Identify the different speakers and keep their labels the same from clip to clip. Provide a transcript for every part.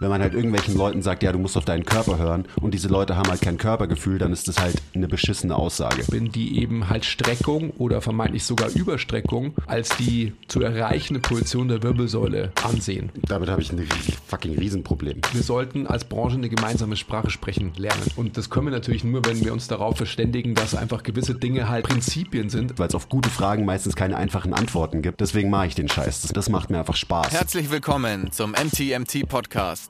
Speaker 1: Wenn man halt irgendwelchen Leuten sagt, ja, du musst auf deinen Körper hören und diese Leute haben halt kein Körpergefühl, dann ist das halt eine beschissene Aussage.
Speaker 2: Wenn die eben halt Streckung oder vermeintlich sogar Überstreckung als die zu erreichende Position der Wirbelsäule ansehen.
Speaker 1: Damit habe ich ein fucking Riesenproblem.
Speaker 2: Wir sollten als Branche eine gemeinsame Sprache sprechen lernen. Und das können wir natürlich nur, wenn wir uns darauf verständigen, dass einfach gewisse Dinge halt Prinzipien sind.
Speaker 1: Weil es auf gute Fragen meistens keine einfachen Antworten gibt. Deswegen mache ich den Scheiß. Das, das macht mir einfach Spaß.
Speaker 3: Herzlich willkommen zum MTMT Podcast.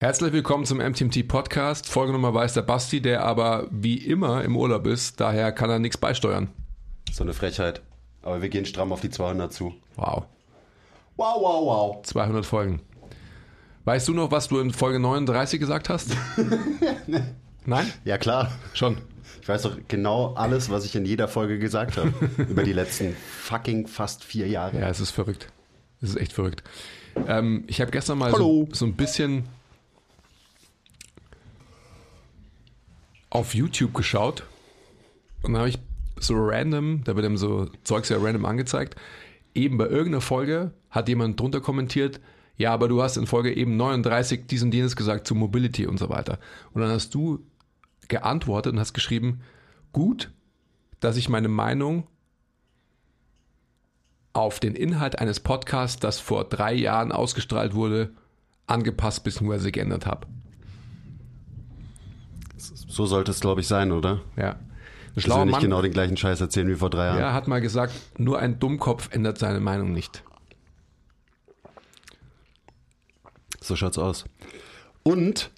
Speaker 2: Herzlich willkommen zum MTMT Podcast. Folgenummer weiß der Basti, der aber wie immer im Urlaub ist, daher kann er nichts beisteuern.
Speaker 1: So eine Frechheit. Aber wir gehen stramm auf die 200 zu.
Speaker 2: Wow.
Speaker 1: Wow, wow, wow.
Speaker 2: 200 Folgen. Weißt du noch, was du in Folge 39 gesagt hast? Nein?
Speaker 1: Ja, klar.
Speaker 2: Schon.
Speaker 1: Ich weiß doch genau alles, was ich in jeder Folge gesagt habe. über die letzten fucking fast vier Jahre.
Speaker 2: Ja, es ist verrückt. Es ist echt verrückt. Ähm, ich habe gestern mal so, so ein bisschen auf YouTube geschaut und dann habe ich so random, da wird ihm so Zeugs ja random angezeigt, eben bei irgendeiner Folge hat jemand drunter kommentiert, ja, aber du hast in Folge eben 39 dies und jenes gesagt zu Mobility und so weiter. Und dann hast du geantwortet und hast geschrieben, gut, dass ich meine Meinung auf den Inhalt eines Podcasts, das vor drei Jahren ausgestrahlt wurde, angepasst bzw. geändert habe.
Speaker 1: So sollte es, glaube ich, sein, oder?
Speaker 2: Ja.
Speaker 1: Ein schlauer nicht Mann, genau den gleichen Scheiß erzählen wie vor drei Jahren.
Speaker 2: Ja, hat mal gesagt, nur ein Dummkopf ändert seine Meinung nicht.
Speaker 1: So schaut's aus. Und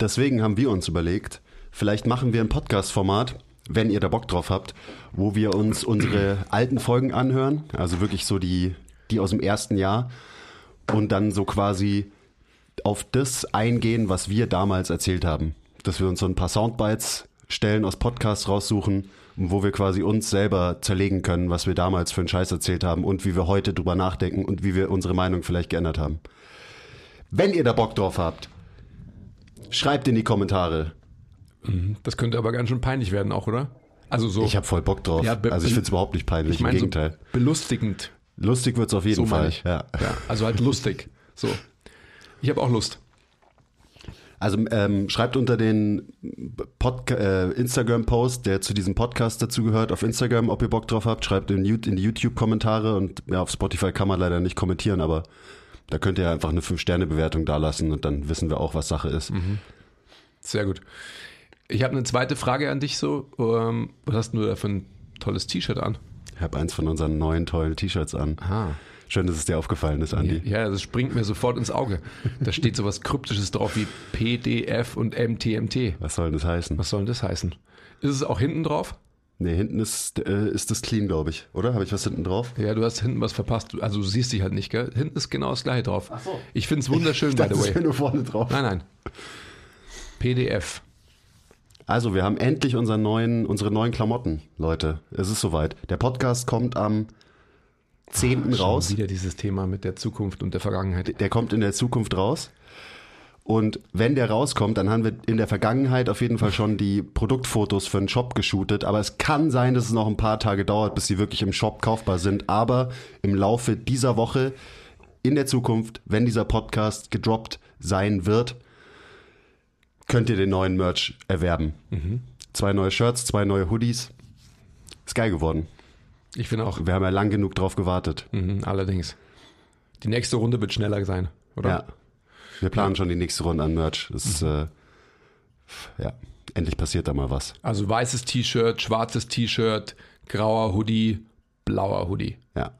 Speaker 1: deswegen haben wir uns überlegt, vielleicht machen wir ein Podcast-Format, wenn ihr da Bock drauf habt, wo wir uns unsere alten Folgen anhören, also wirklich so die, die aus dem ersten Jahr und dann so quasi auf das eingehen, was wir damals erzählt haben dass wir uns so ein paar Soundbites stellen aus Podcasts raussuchen, wo wir quasi uns selber zerlegen können, was wir damals für einen Scheiß erzählt haben und wie wir heute drüber nachdenken und wie wir unsere Meinung vielleicht geändert haben. Wenn ihr da Bock drauf habt, schreibt in die Kommentare.
Speaker 2: Mhm. Das könnte aber ganz schön peinlich werden auch, oder?
Speaker 1: Also so. Ich habe voll Bock drauf. Ja, also ich finde es überhaupt nicht peinlich, ich mein, im Gegenteil. So
Speaker 2: belustigend.
Speaker 1: Lustig wird es auf jeden so Fall. Ja.
Speaker 2: ja. Also halt lustig. So. Ich habe auch Lust.
Speaker 1: Also ähm, schreibt unter den äh, Instagram-Post, der zu diesem Podcast dazugehört, auf Instagram, ob ihr Bock drauf habt. Schreibt in, in die YouTube-Kommentare und ja, auf Spotify kann man leider nicht kommentieren, aber da könnt ihr einfach eine 5-Sterne-Bewertung dalassen und dann wissen wir auch, was Sache ist. Mhm.
Speaker 2: Sehr gut. Ich habe eine zweite Frage an dich so. Ähm, was hast du da für ein tolles T-Shirt an?
Speaker 1: Ich habe eins von unseren neuen tollen T-Shirts an.
Speaker 2: Aha.
Speaker 1: Schön, dass es dir aufgefallen ist, Andi.
Speaker 2: Ja, das springt mir sofort ins Auge. Da steht so was Kryptisches drauf wie PDF und MTMT.
Speaker 1: Was soll das heißen?
Speaker 2: Was soll das heißen? Ist es auch hinten drauf?
Speaker 1: Nee, hinten ist, äh, ist das clean, glaube ich. Oder? Habe ich was hinten drauf?
Speaker 2: Ja, du hast hinten was verpasst. Also du siehst dich halt nicht, gell? Hinten ist genau das gleiche drauf. Ach so. Ich finde es wunderschön,
Speaker 1: by the way. Ich nur vorne drauf.
Speaker 2: Nein, nein. PDF.
Speaker 1: Also, wir haben endlich unseren neuen, unsere neuen Klamotten, Leute. Es ist soweit. Der Podcast kommt am 10. Ach, raus.
Speaker 2: Wieder dieses Thema mit der Zukunft und der Vergangenheit.
Speaker 1: Der kommt in der Zukunft raus. Und wenn der rauskommt, dann haben wir in der Vergangenheit auf jeden Fall schon die Produktfotos für den Shop geshootet. Aber es kann sein, dass es noch ein paar Tage dauert, bis sie wirklich im Shop kaufbar sind. Aber im Laufe dieser Woche, in der Zukunft, wenn dieser Podcast gedroppt sein wird, könnt ihr den neuen Merch erwerben. Mhm. Zwei neue Shirts, zwei neue Hoodies. Ist geil geworden.
Speaker 2: Ich finde auch.
Speaker 1: Wir haben ja lang genug drauf gewartet.
Speaker 2: Mhm, allerdings. Die nächste Runde wird schneller sein, oder?
Speaker 1: Ja. Wir planen ja. schon die nächste Runde an Merch. Das, mhm. äh, ja, endlich passiert da mal was.
Speaker 2: Also weißes T-Shirt, schwarzes T-Shirt, grauer Hoodie, blauer Hoodie.
Speaker 1: Ja.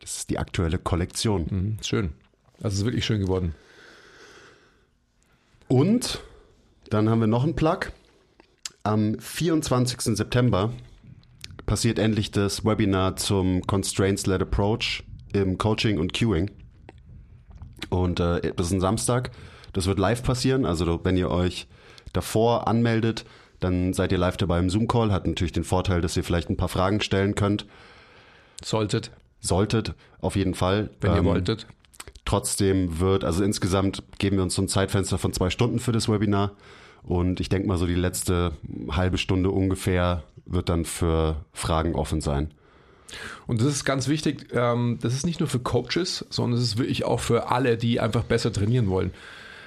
Speaker 1: Das ist die aktuelle Kollektion.
Speaker 2: Mhm, schön. Also es ist wirklich schön geworden.
Speaker 1: Und dann haben wir noch einen Plug. am 24. September passiert endlich das Webinar zum Constraints-Led Approach im Coaching und Queuing. Und äh, das ist ein Samstag. Das wird live passieren. Also wenn ihr euch davor anmeldet, dann seid ihr live dabei im Zoom-Call. Hat natürlich den Vorteil, dass ihr vielleicht ein paar Fragen stellen könnt.
Speaker 2: Solltet.
Speaker 1: Solltet, auf jeden Fall.
Speaker 2: Wenn ihr ähm, wolltet.
Speaker 1: Trotzdem wird, also insgesamt geben wir uns so ein Zeitfenster von zwei Stunden für das Webinar. Und ich denke mal, so die letzte halbe Stunde ungefähr wird dann für Fragen offen sein.
Speaker 2: Und das ist ganz wichtig, ähm, das ist nicht nur für Coaches, sondern es ist wirklich auch für alle, die einfach besser trainieren wollen.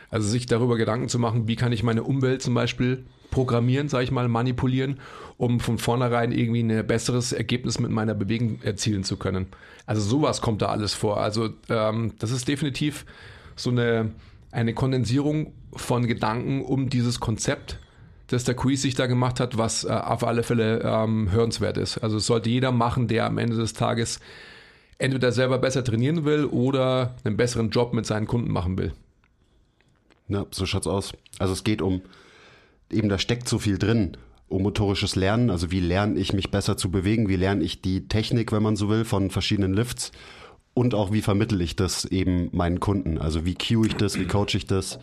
Speaker 2: Also sich darüber Gedanken zu machen, wie kann ich meine Umwelt zum Beispiel programmieren, sage ich mal, manipulieren, um von vornherein irgendwie ein besseres Ergebnis mit meiner Bewegung erzielen zu können. Also sowas kommt da alles vor. Also ähm, das ist definitiv so eine, eine Kondensierung von Gedanken um dieses Konzept das der Quiz sich da gemacht hat, was äh, auf alle Fälle ähm, hörenswert ist. Also es sollte jeder machen, der am Ende des Tages entweder selber besser trainieren will oder einen besseren Job mit seinen Kunden machen will.
Speaker 1: Ja, so schaut's aus. Also es geht um, eben da steckt so viel drin, um motorisches Lernen. Also wie lerne ich mich besser zu bewegen? Wie lerne ich die Technik, wenn man so will, von verschiedenen Lifts? Und auch wie vermittel ich das eben meinen Kunden? Also wie cue ich das? Wie coach ich das?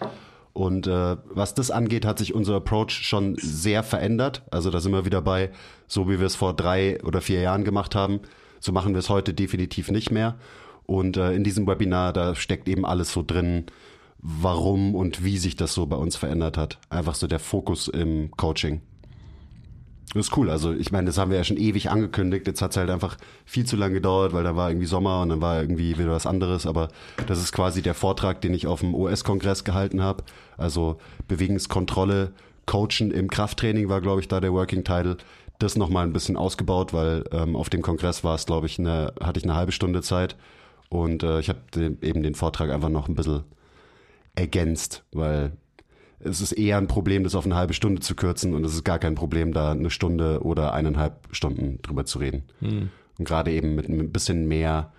Speaker 1: Und äh, was das angeht, hat sich unser Approach schon sehr verändert. Also da sind wir wieder bei, so wie wir es vor drei oder vier Jahren gemacht haben, so machen wir es heute definitiv nicht mehr. Und äh, in diesem Webinar, da steckt eben alles so drin, warum und wie sich das so bei uns verändert hat. Einfach so der Fokus im Coaching. Das ist cool. Also ich meine, das haben wir ja schon ewig angekündigt. Jetzt hat es halt einfach viel zu lange gedauert, weil da war irgendwie Sommer und dann war irgendwie wieder was anderes. Aber das ist quasi der Vortrag, den ich auf dem OS-Kongress gehalten habe. Also Bewegungskontrolle, Coachen im Krafttraining war, glaube ich, da der Working Title. Das nochmal ein bisschen ausgebaut, weil ähm, auf dem Kongress war es, glaube ich, eine, hatte ich eine halbe Stunde Zeit. Und äh, ich habe eben den Vortrag einfach noch ein bisschen ergänzt, weil es ist eher ein Problem, das auf eine halbe Stunde zu kürzen und es ist gar kein Problem, da eine Stunde oder eineinhalb Stunden drüber zu reden. Hm. Und gerade eben mit ein bisschen mehr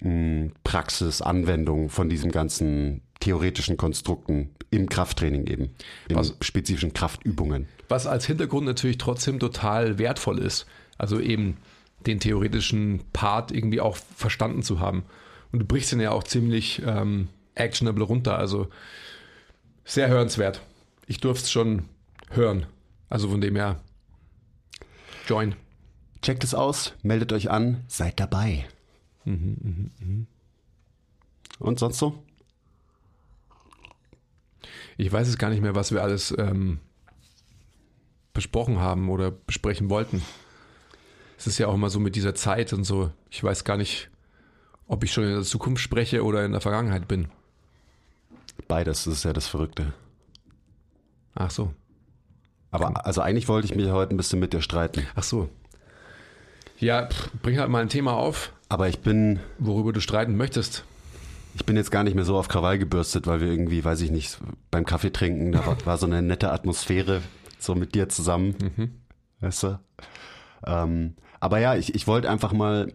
Speaker 1: mh, hm, Praxis, Anwendung von diesen ganzen theoretischen Konstrukten im Krafttraining eben, in was, spezifischen Kraftübungen.
Speaker 2: Was als Hintergrund natürlich trotzdem total wertvoll ist. Also eben den theoretischen Part irgendwie auch verstanden zu haben. Und du brichst ihn ja auch ziemlich ähm, actionable runter. Also sehr hörenswert. Ich durfte es schon hören. Also von dem her, join.
Speaker 1: Checkt es aus, meldet euch an, seid dabei. Mhm. Und sonst so?
Speaker 2: Ich weiß es gar nicht mehr, was wir alles ähm, besprochen haben oder besprechen wollten. Es ist ja auch immer so mit dieser Zeit und so. Ich weiß gar nicht, ob ich schon in der Zukunft spreche oder in der Vergangenheit bin.
Speaker 1: Beides, das ist ja das Verrückte.
Speaker 2: Ach so.
Speaker 1: Aber also eigentlich wollte ich mich heute ein bisschen mit dir streiten.
Speaker 2: Ach so. Ja, bring halt mal ein Thema auf.
Speaker 1: Aber ich bin.
Speaker 2: Worüber du streiten möchtest.
Speaker 1: Ich bin jetzt gar nicht mehr so auf Krawall gebürstet, weil wir irgendwie, weiß ich nicht, beim Kaffee trinken, da war, war so eine nette Atmosphäre, so mit dir zusammen. Mhm. Weißt du? Ähm, aber ja, ich, ich wollte einfach mal,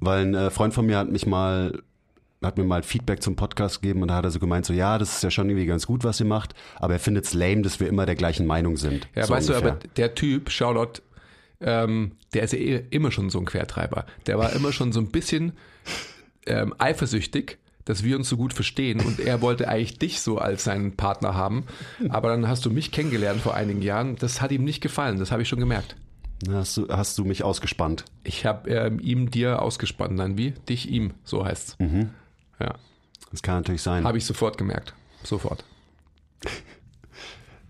Speaker 1: weil ein äh, Freund von mir hat mich mal hat mir mal Feedback zum Podcast gegeben und da hat er so gemeint, so ja, das ist ja schon irgendwie ganz gut, was ihr macht, aber er findet es lame, dass wir immer der gleichen Meinung sind.
Speaker 2: Ja,
Speaker 1: so
Speaker 2: weißt ungefähr. du, aber der Typ, Charlotte, ähm, der ist ja eh immer schon so ein Quertreiber. Der war immer schon so ein bisschen ähm, eifersüchtig, dass wir uns so gut verstehen und er wollte eigentlich dich so als seinen Partner haben. Aber dann hast du mich kennengelernt vor einigen Jahren. Das hat ihm nicht gefallen, das habe ich schon gemerkt.
Speaker 1: Hast du, hast du mich ausgespannt?
Speaker 2: Ich habe ähm, ihm dir ausgespannt. Nein, wie? Dich ihm, so heißt's. Mhm. Ja.
Speaker 1: Das kann natürlich sein.
Speaker 2: Habe ich sofort gemerkt. Sofort.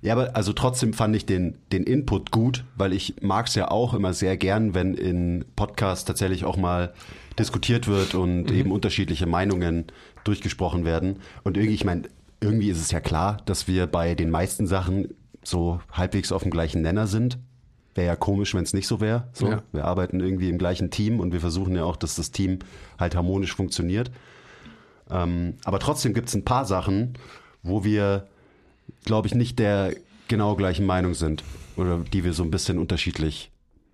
Speaker 1: Ja, aber also trotzdem fand ich den, den Input gut, weil ich mag es ja auch immer sehr gern, wenn in Podcasts tatsächlich auch mal diskutiert wird und mhm. eben unterschiedliche Meinungen durchgesprochen werden. Und irgendwie, ich meine, irgendwie ist es ja klar, dass wir bei den meisten Sachen so halbwegs auf dem gleichen Nenner sind. Wäre ja komisch, wenn es nicht so wäre. So, ja. Wir arbeiten irgendwie im gleichen Team und wir versuchen ja auch, dass das Team halt harmonisch funktioniert. Ähm, aber trotzdem gibt es ein paar Sachen, wo wir, glaube ich, nicht der genau gleichen Meinung sind oder die wir so ein bisschen unterschiedlich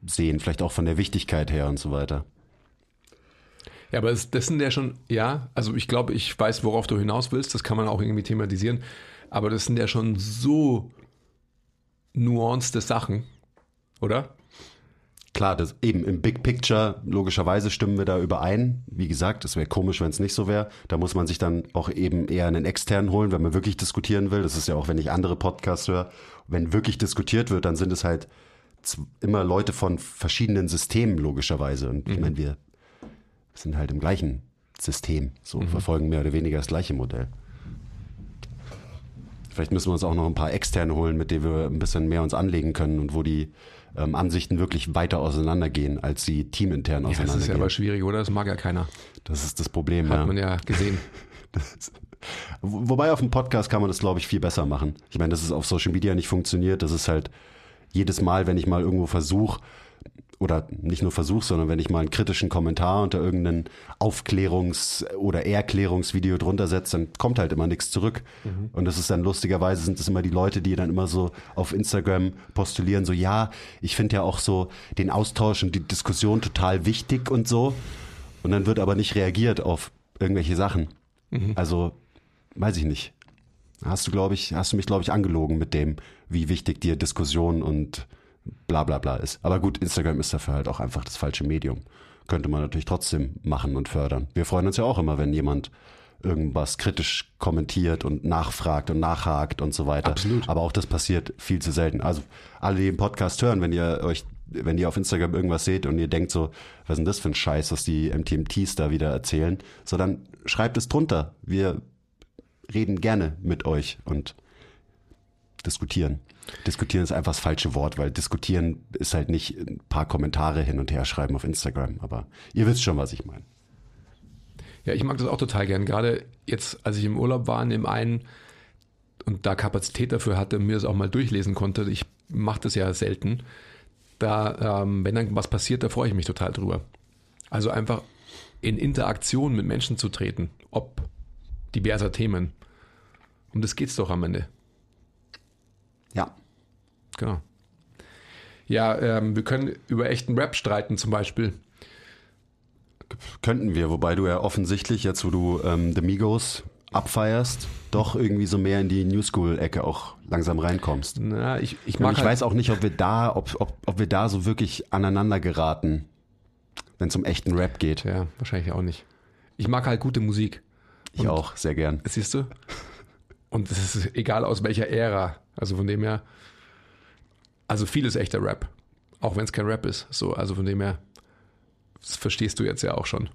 Speaker 1: sehen, vielleicht auch von der Wichtigkeit her und so weiter.
Speaker 2: Ja, aber das, das sind ja schon, ja, also ich glaube, ich weiß, worauf du hinaus willst, das kann man auch irgendwie thematisieren, aber das sind ja schon so nuanced Sachen, oder?
Speaker 1: Klar, das, eben im Big Picture, logischerweise stimmen wir da überein. Wie gesagt, es wäre komisch, wenn es nicht so wäre. Da muss man sich dann auch eben eher einen externen holen, wenn man wirklich diskutieren will. Das ist ja auch, wenn ich andere Podcasts höre. Wenn wirklich diskutiert wird, dann sind es halt immer Leute von verschiedenen Systemen, logischerweise. Und ich meine, wir sind halt im gleichen System, so verfolgen mehr oder weniger das gleiche Modell. Vielleicht müssen wir uns auch noch ein paar externe holen, mit denen wir ein bisschen mehr uns anlegen können und wo die ähm, Ansichten wirklich weiter auseinandergehen, als sie teamintern
Speaker 2: Ja, das ist ja
Speaker 1: auseinandergehen.
Speaker 2: aber schwierig, oder? Das mag ja keiner.
Speaker 1: das ist das Problem,
Speaker 2: Hat
Speaker 1: ja.
Speaker 2: man ja gesehen.
Speaker 1: Wo- Wobei auf dem Podcast kann man das, glaube ich, viel besser machen. Ich meine, dass es auf Social Media nicht funktioniert, das ist halt jedes Mal, wenn ich mal irgendwo versuche, oder nicht nur versuche, sondern wenn ich mal einen kritischen Kommentar unter irgendein Aufklärungs- oder Erklärungsvideo drunter setze, dann kommt halt immer nichts zurück. Und das ist dann lustigerweise sind es immer die Leute, die dann immer so auf Instagram postulieren, so ja, ich finde ja auch so den Austausch und die Diskussion total wichtig und so. Und dann wird aber nicht reagiert auf irgendwelche Sachen. Also, weiß ich nicht. Hast du, glaube ich, hast du mich, glaube ich, angelogen mit dem, wie wichtig dir Diskussion und bla bla bla ist. Aber gut, Instagram ist dafür halt auch einfach das falsche Medium. Könnte man natürlich trotzdem machen und fördern. Wir freuen uns ja auch immer, wenn jemand irgendwas kritisch kommentiert und nachfragt und nachhakt und so weiter.
Speaker 2: Absolut.
Speaker 1: Aber auch das passiert viel zu selten. Also alle, die den Podcast hören, wenn ihr euch, wenn ihr auf Instagram irgendwas seht und ihr denkt so, was ist denn das für ein Scheiß, was die MTMTs da wieder erzählen, so dann schreibt es drunter. Wir reden gerne mit euch und diskutieren. Diskutieren ist einfach das falsche Wort, weil diskutieren ist halt nicht ein paar Kommentare hin und her schreiben auf Instagram. Aber ihr wisst schon, was ich meine.
Speaker 2: Ja, ich mag das auch total gern. Gerade jetzt, als ich im Urlaub war, in dem einen und da Kapazität dafür hatte, mir das auch mal durchlesen konnte. Ich mache das ja selten. Da, ähm, wenn dann was passiert, da freue ich mich total drüber. Also einfach in Interaktion mit Menschen zu treten, ob diverser Themen. Um das geht's doch am Ende.
Speaker 1: Ja.
Speaker 2: Genau. Ja, ähm, wir können über echten Rap streiten zum Beispiel.
Speaker 1: Könnten wir, wobei du ja offensichtlich, jetzt wo du ähm, The Migos abfeierst, doch irgendwie so mehr in die New School-Ecke auch langsam reinkommst.
Speaker 2: Na, ich, ich
Speaker 1: Und
Speaker 2: mag
Speaker 1: ich
Speaker 2: halt,
Speaker 1: weiß auch nicht, ob wir da, ob, ob, ob wir da so wirklich aneinander geraten, wenn es um echten Rap geht.
Speaker 2: Ja, wahrscheinlich auch nicht. Ich mag halt gute Musik.
Speaker 1: Ich auch, sehr gern.
Speaker 2: Siehst du? Und es ist egal aus welcher Ära. Also von dem her, also vieles echter Rap. Auch wenn es kein Rap ist. So, also von dem her, das verstehst du jetzt ja auch schon.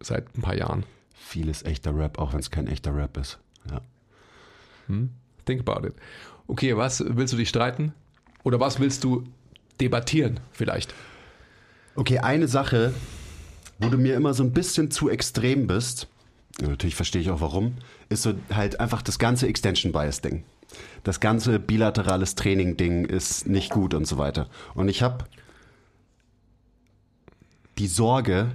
Speaker 2: Seit ein paar Jahren.
Speaker 1: Vieles echter Rap, auch wenn es kein echter Rap ist. Ja.
Speaker 2: Think about it. Okay, was willst du dich streiten? Oder was willst du debattieren vielleicht?
Speaker 1: Okay, eine Sache, wo du mir immer so ein bisschen zu extrem bist, natürlich verstehe ich auch warum, ist so halt einfach das ganze Extension Bias Ding. Das ganze bilaterales Training Ding ist nicht gut und so weiter. Und ich habe die Sorge,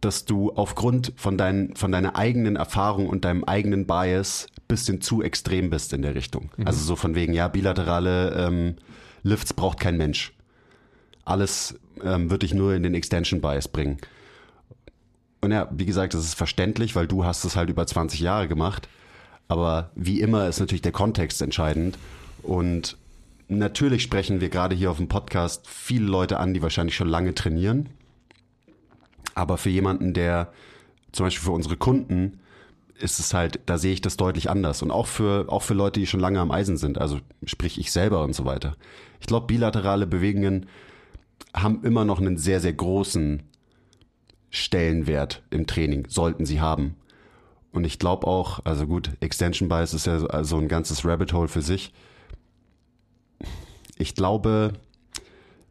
Speaker 1: dass du aufgrund von, dein, von deiner eigenen Erfahrung und deinem eigenen Bias bisschen zu extrem bist in der Richtung. Also so von wegen, ja, bilaterale ähm, Lifts braucht kein Mensch alles ähm, wird dich nur in den Extension Bias bringen. Und ja, wie gesagt, das ist verständlich, weil du hast es halt über 20 Jahre gemacht. Aber wie immer ist natürlich der Kontext entscheidend. Und natürlich sprechen wir gerade hier auf dem Podcast viele Leute an, die wahrscheinlich schon lange trainieren. Aber für jemanden, der zum Beispiel für unsere Kunden ist es halt, da sehe ich das deutlich anders. Und auch für, auch für Leute, die schon lange am Eisen sind, also sprich ich selber und so weiter. Ich glaube, bilaterale Bewegungen haben immer noch einen sehr, sehr großen Stellenwert im Training, sollten sie haben. Und ich glaube auch, also gut, Extension Bias ist ja so also ein ganzes Rabbit Hole für sich. Ich glaube,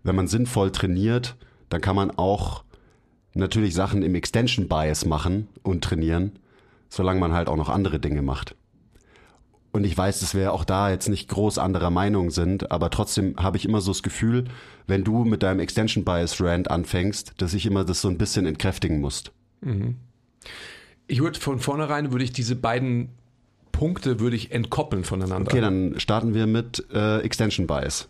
Speaker 1: wenn man sinnvoll trainiert, dann kann man auch natürlich Sachen im Extension Bias machen und trainieren, solange man halt auch noch andere Dinge macht. Und ich weiß, dass wir auch da jetzt nicht groß anderer Meinung sind, aber trotzdem habe ich immer so das Gefühl, wenn du mit deinem Extension Bias Rand anfängst, dass ich immer das so ein bisschen entkräftigen musst.
Speaker 2: Ich würde von vornherein, würde ich diese beiden Punkte würde ich entkoppeln voneinander.
Speaker 1: Okay, dann starten wir mit äh, Extension Bias.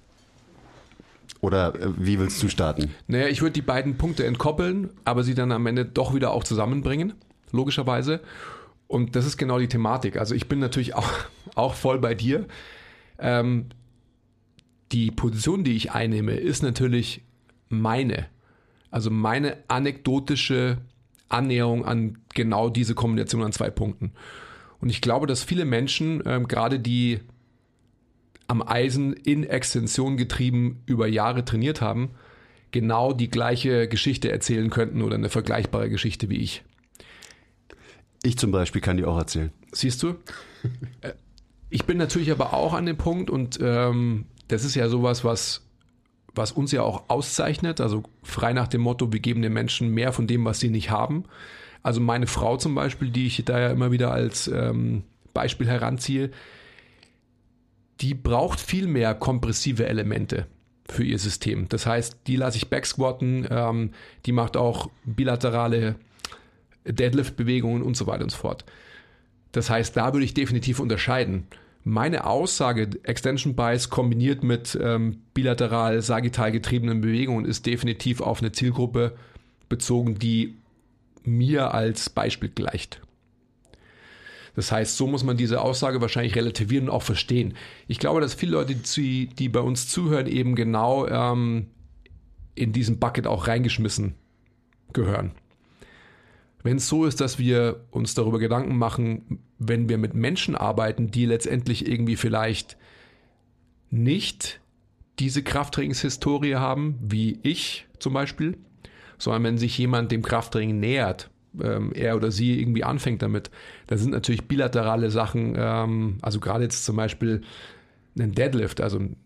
Speaker 1: Oder äh, wie willst du starten?
Speaker 2: Naja, ich würde die beiden Punkte entkoppeln, aber sie dann am Ende doch wieder auch zusammenbringen, logischerweise. Und das ist genau die Thematik. Also ich bin natürlich auch, auch voll bei dir. Ähm, die Position, die ich einnehme, ist natürlich meine. Also meine anekdotische Annäherung an genau diese Kombination an zwei Punkten. Und ich glaube, dass viele Menschen, ähm, gerade die am Eisen in Extension getrieben über Jahre trainiert haben, genau die gleiche Geschichte erzählen könnten oder eine vergleichbare Geschichte wie ich.
Speaker 1: Ich zum Beispiel kann die auch erzählen.
Speaker 2: Siehst du? Äh, ich bin natürlich aber auch an dem Punkt und ähm, das ist ja sowas, was, was uns ja auch auszeichnet. Also frei nach dem Motto, wir geben den Menschen mehr von dem, was sie nicht haben. Also meine Frau zum Beispiel, die ich da ja immer wieder als ähm, Beispiel heranziehe, die braucht viel mehr kompressive Elemente für ihr System. Das heißt, die lasse ich backsquatten, ähm, die macht auch bilaterale Deadlift-Bewegungen und so weiter und so fort. Das heißt, da würde ich definitiv unterscheiden. Meine Aussage, Extension Bias kombiniert mit ähm, bilateral sagittal getriebenen Bewegungen, ist definitiv auf eine Zielgruppe bezogen, die mir als Beispiel gleicht. Das heißt, so muss man diese Aussage wahrscheinlich relativieren und auch verstehen. Ich glaube, dass viele Leute, die, bei uns zuhören, eben genau ähm, in diesen Bucket auch reingeschmissen gehören. Wenn es so ist, dass wir uns darüber Gedanken machen, wenn wir mit Menschen arbeiten, die letztendlich irgendwie vielleicht nicht diese Krafttrainingshistorie haben, wie ich zum Beispiel, sondern wenn sich jemand dem Krafttraining nähert, ähm, er oder sie irgendwie anfängt damit, da sind natürlich bilaterale Sachen, ähm, also gerade jetzt zum Beispiel ein Deadlift, also ein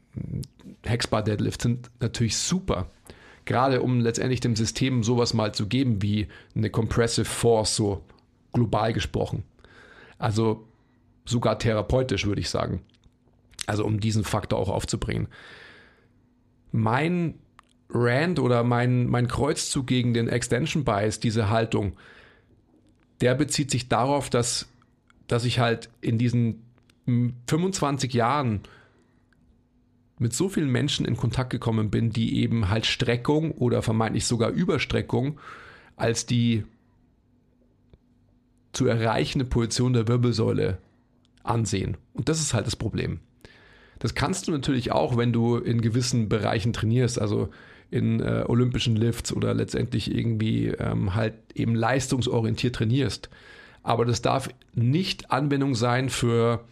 Speaker 2: Hexbar Deadlift sind natürlich super gerade um letztendlich dem System sowas mal zu geben wie eine Compressive Force, so global gesprochen. Also sogar therapeutisch, würde ich sagen. Also um diesen Faktor auch aufzubringen. Mein Rand oder mein, mein Kreuzzug gegen den Extension Bias, diese Haltung, der bezieht sich darauf, dass, dass ich halt in diesen 25 Jahren mit so vielen Menschen in Kontakt gekommen bin, die eben halt Streckung oder vermeintlich sogar Überstreckung als die zu erreichende Position der Wirbelsäule ansehen. Und das ist halt das Problem. Das kannst du natürlich auch, wenn du in gewissen Bereichen trainierst, also in äh, olympischen Lifts oder letztendlich irgendwie ähm, halt eben leistungsorientiert trainierst. Aber das darf nicht Anwendung sein für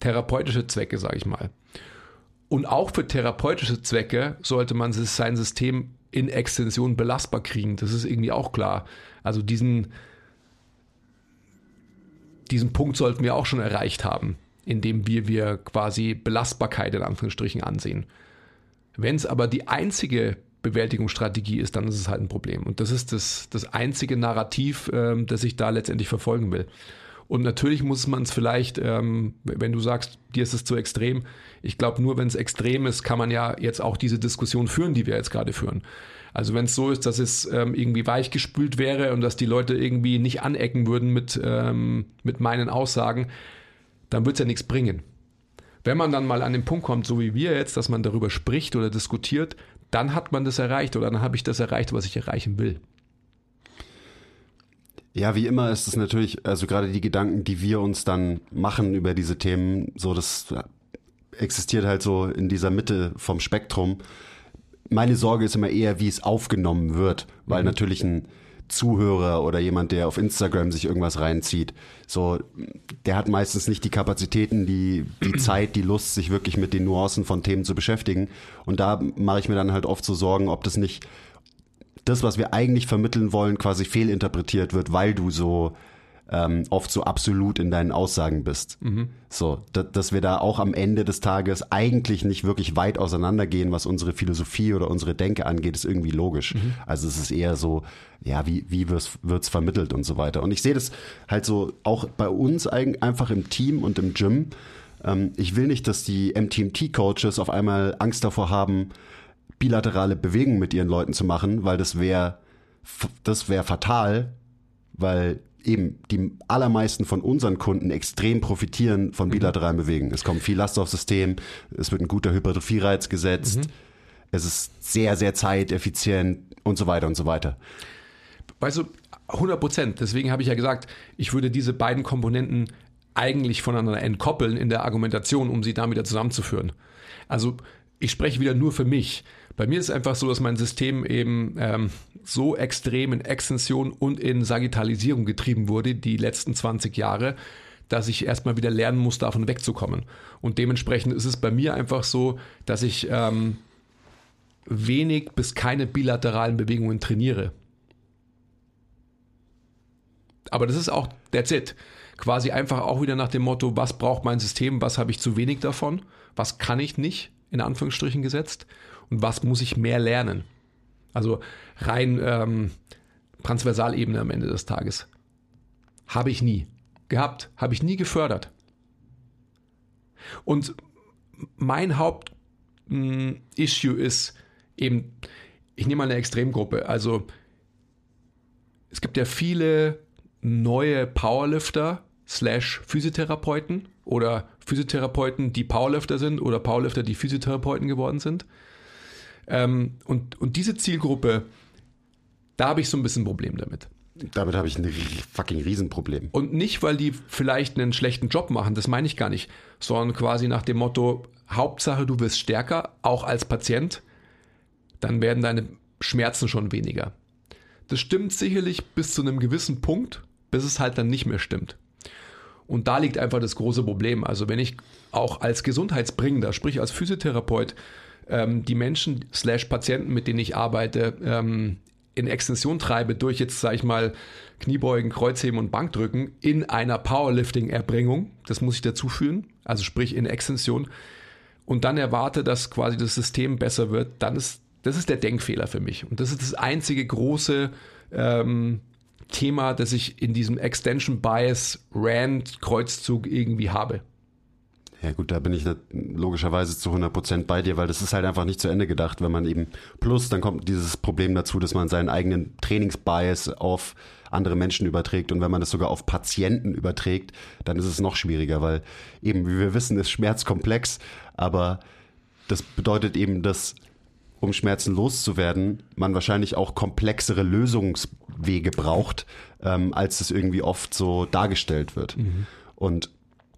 Speaker 2: therapeutische Zwecke, sage ich mal. Und auch für therapeutische Zwecke sollte man sein System in Extension belastbar kriegen. Das ist irgendwie auch klar. Also diesen, diesen Punkt sollten wir auch schon erreicht haben, indem wir, wir quasi Belastbarkeit in Anführungsstrichen ansehen. Wenn es aber die einzige Bewältigungsstrategie ist, dann ist es halt ein Problem. Und das ist das, das einzige Narrativ, ähm, das ich da letztendlich verfolgen will. Und natürlich muss man es vielleicht, ähm, wenn du sagst, dir ist es zu extrem, ich glaube, nur wenn es extrem ist, kann man ja jetzt auch diese Diskussion führen, die wir jetzt gerade führen. Also wenn es so ist, dass es ähm, irgendwie weichgespült wäre und dass die Leute irgendwie nicht anecken würden mit, ähm, mit meinen Aussagen, dann wird es ja nichts bringen. Wenn man dann mal an den Punkt kommt, so wie wir jetzt, dass man darüber spricht oder diskutiert, dann hat man das erreicht oder dann habe ich das erreicht, was ich erreichen will.
Speaker 1: Ja, wie immer ist es natürlich, also gerade die Gedanken, die wir uns dann machen über diese Themen, so das existiert halt so in dieser Mitte vom Spektrum. Meine Sorge ist immer eher, wie es aufgenommen wird, weil mhm. natürlich ein Zuhörer oder jemand, der auf Instagram sich irgendwas reinzieht, so, der hat meistens nicht die Kapazitäten, die, die Zeit, die Lust, sich wirklich mit den Nuancen von Themen zu beschäftigen. Und da mache ich mir dann halt oft so Sorgen, ob das nicht das, was wir eigentlich vermitteln wollen, quasi fehlinterpretiert wird, weil du so ähm, oft so absolut in deinen Aussagen bist. Mhm. So, dass wir da auch am Ende des Tages eigentlich nicht wirklich weit auseinandergehen, was unsere Philosophie oder unsere Denke angeht, ist irgendwie logisch. Mhm. Also es ist eher so, ja, wie, wie wird's, wird's vermittelt und so weiter. Und ich sehe das halt so auch bei uns einfach im Team und im Gym. Ähm, ich will nicht, dass die MTMT-Coaches auf einmal Angst davor haben, bilaterale Bewegungen mit ihren Leuten zu machen, weil das wäre das wäre fatal, weil eben die allermeisten von unseren Kunden extrem profitieren von mhm. bilateralen Bewegungen. Es kommt viel Last aufs System, es wird ein guter Hypertrophie-Reiz gesetzt, mhm. es ist sehr, sehr zeiteffizient und so weiter und so weiter.
Speaker 2: Weißt du, 100 Prozent. Deswegen habe ich ja gesagt, ich würde diese beiden Komponenten eigentlich voneinander entkoppeln in der Argumentation, um sie dann wieder zusammenzuführen. Also ich spreche wieder nur für mich. Bei mir ist es einfach so, dass mein System eben ähm, so extrem in Extension und in Sagittalisierung getrieben wurde, die letzten 20 Jahre, dass ich erstmal wieder lernen muss, davon wegzukommen. Und dementsprechend ist es bei mir einfach so, dass ich ähm, wenig bis keine bilateralen Bewegungen trainiere. Aber das ist auch, that's it. Quasi einfach auch wieder nach dem Motto, was braucht mein System, was habe ich zu wenig davon, was kann ich nicht, in Anführungsstrichen gesetzt, was muss ich mehr lernen. Also rein ähm, Transversalebene am Ende des Tages. Habe ich nie gehabt, habe ich nie gefördert. Und mein Hauptissue ist eben, ich nehme mal eine Extremgruppe. Also es gibt ja viele neue Powerlifter slash Physiotherapeuten oder Physiotherapeuten, die Powerlifter sind oder Powerlifter, die Physiotherapeuten geworden sind. Ähm, und, und diese Zielgruppe, da habe ich so ein bisschen ein Problem damit.
Speaker 1: Damit habe ich ein fucking Riesenproblem.
Speaker 2: Und nicht, weil die vielleicht einen schlechten Job machen, das meine ich gar nicht, sondern quasi nach dem Motto, Hauptsache du wirst stärker, auch als Patient, dann werden deine Schmerzen schon weniger. Das stimmt sicherlich bis zu einem gewissen Punkt, bis es halt dann nicht mehr stimmt. Und da liegt einfach das große Problem. Also wenn ich auch als Gesundheitsbringender, sprich als Physiotherapeut, ähm, die Menschen slash Patienten, mit denen ich arbeite, ähm, in Extension treibe durch jetzt, sage ich mal, Kniebeugen, Kreuzheben und Bankdrücken in einer Powerlifting-Erbringung, das muss ich dazu führen, also sprich in Extension, und dann erwarte, dass quasi das System besser wird, dann ist das ist der Denkfehler für mich. Und das ist das einzige große ähm, Thema, das ich in diesem Extension Bias Rand Kreuzzug irgendwie habe.
Speaker 1: Ja gut, da bin ich logischerweise zu 100% bei dir, weil das ist halt einfach nicht zu Ende gedacht, wenn man eben, plus dann kommt dieses Problem dazu, dass man seinen eigenen Trainingsbias auf andere Menschen überträgt und wenn man das sogar auf Patienten überträgt, dann ist es noch schwieriger, weil eben, wie wir wissen, ist Schmerz komplex, aber das bedeutet eben, dass um Schmerzen loszuwerden, man wahrscheinlich auch komplexere Lösungswege braucht, ähm, als es irgendwie oft so dargestellt wird. Mhm. Und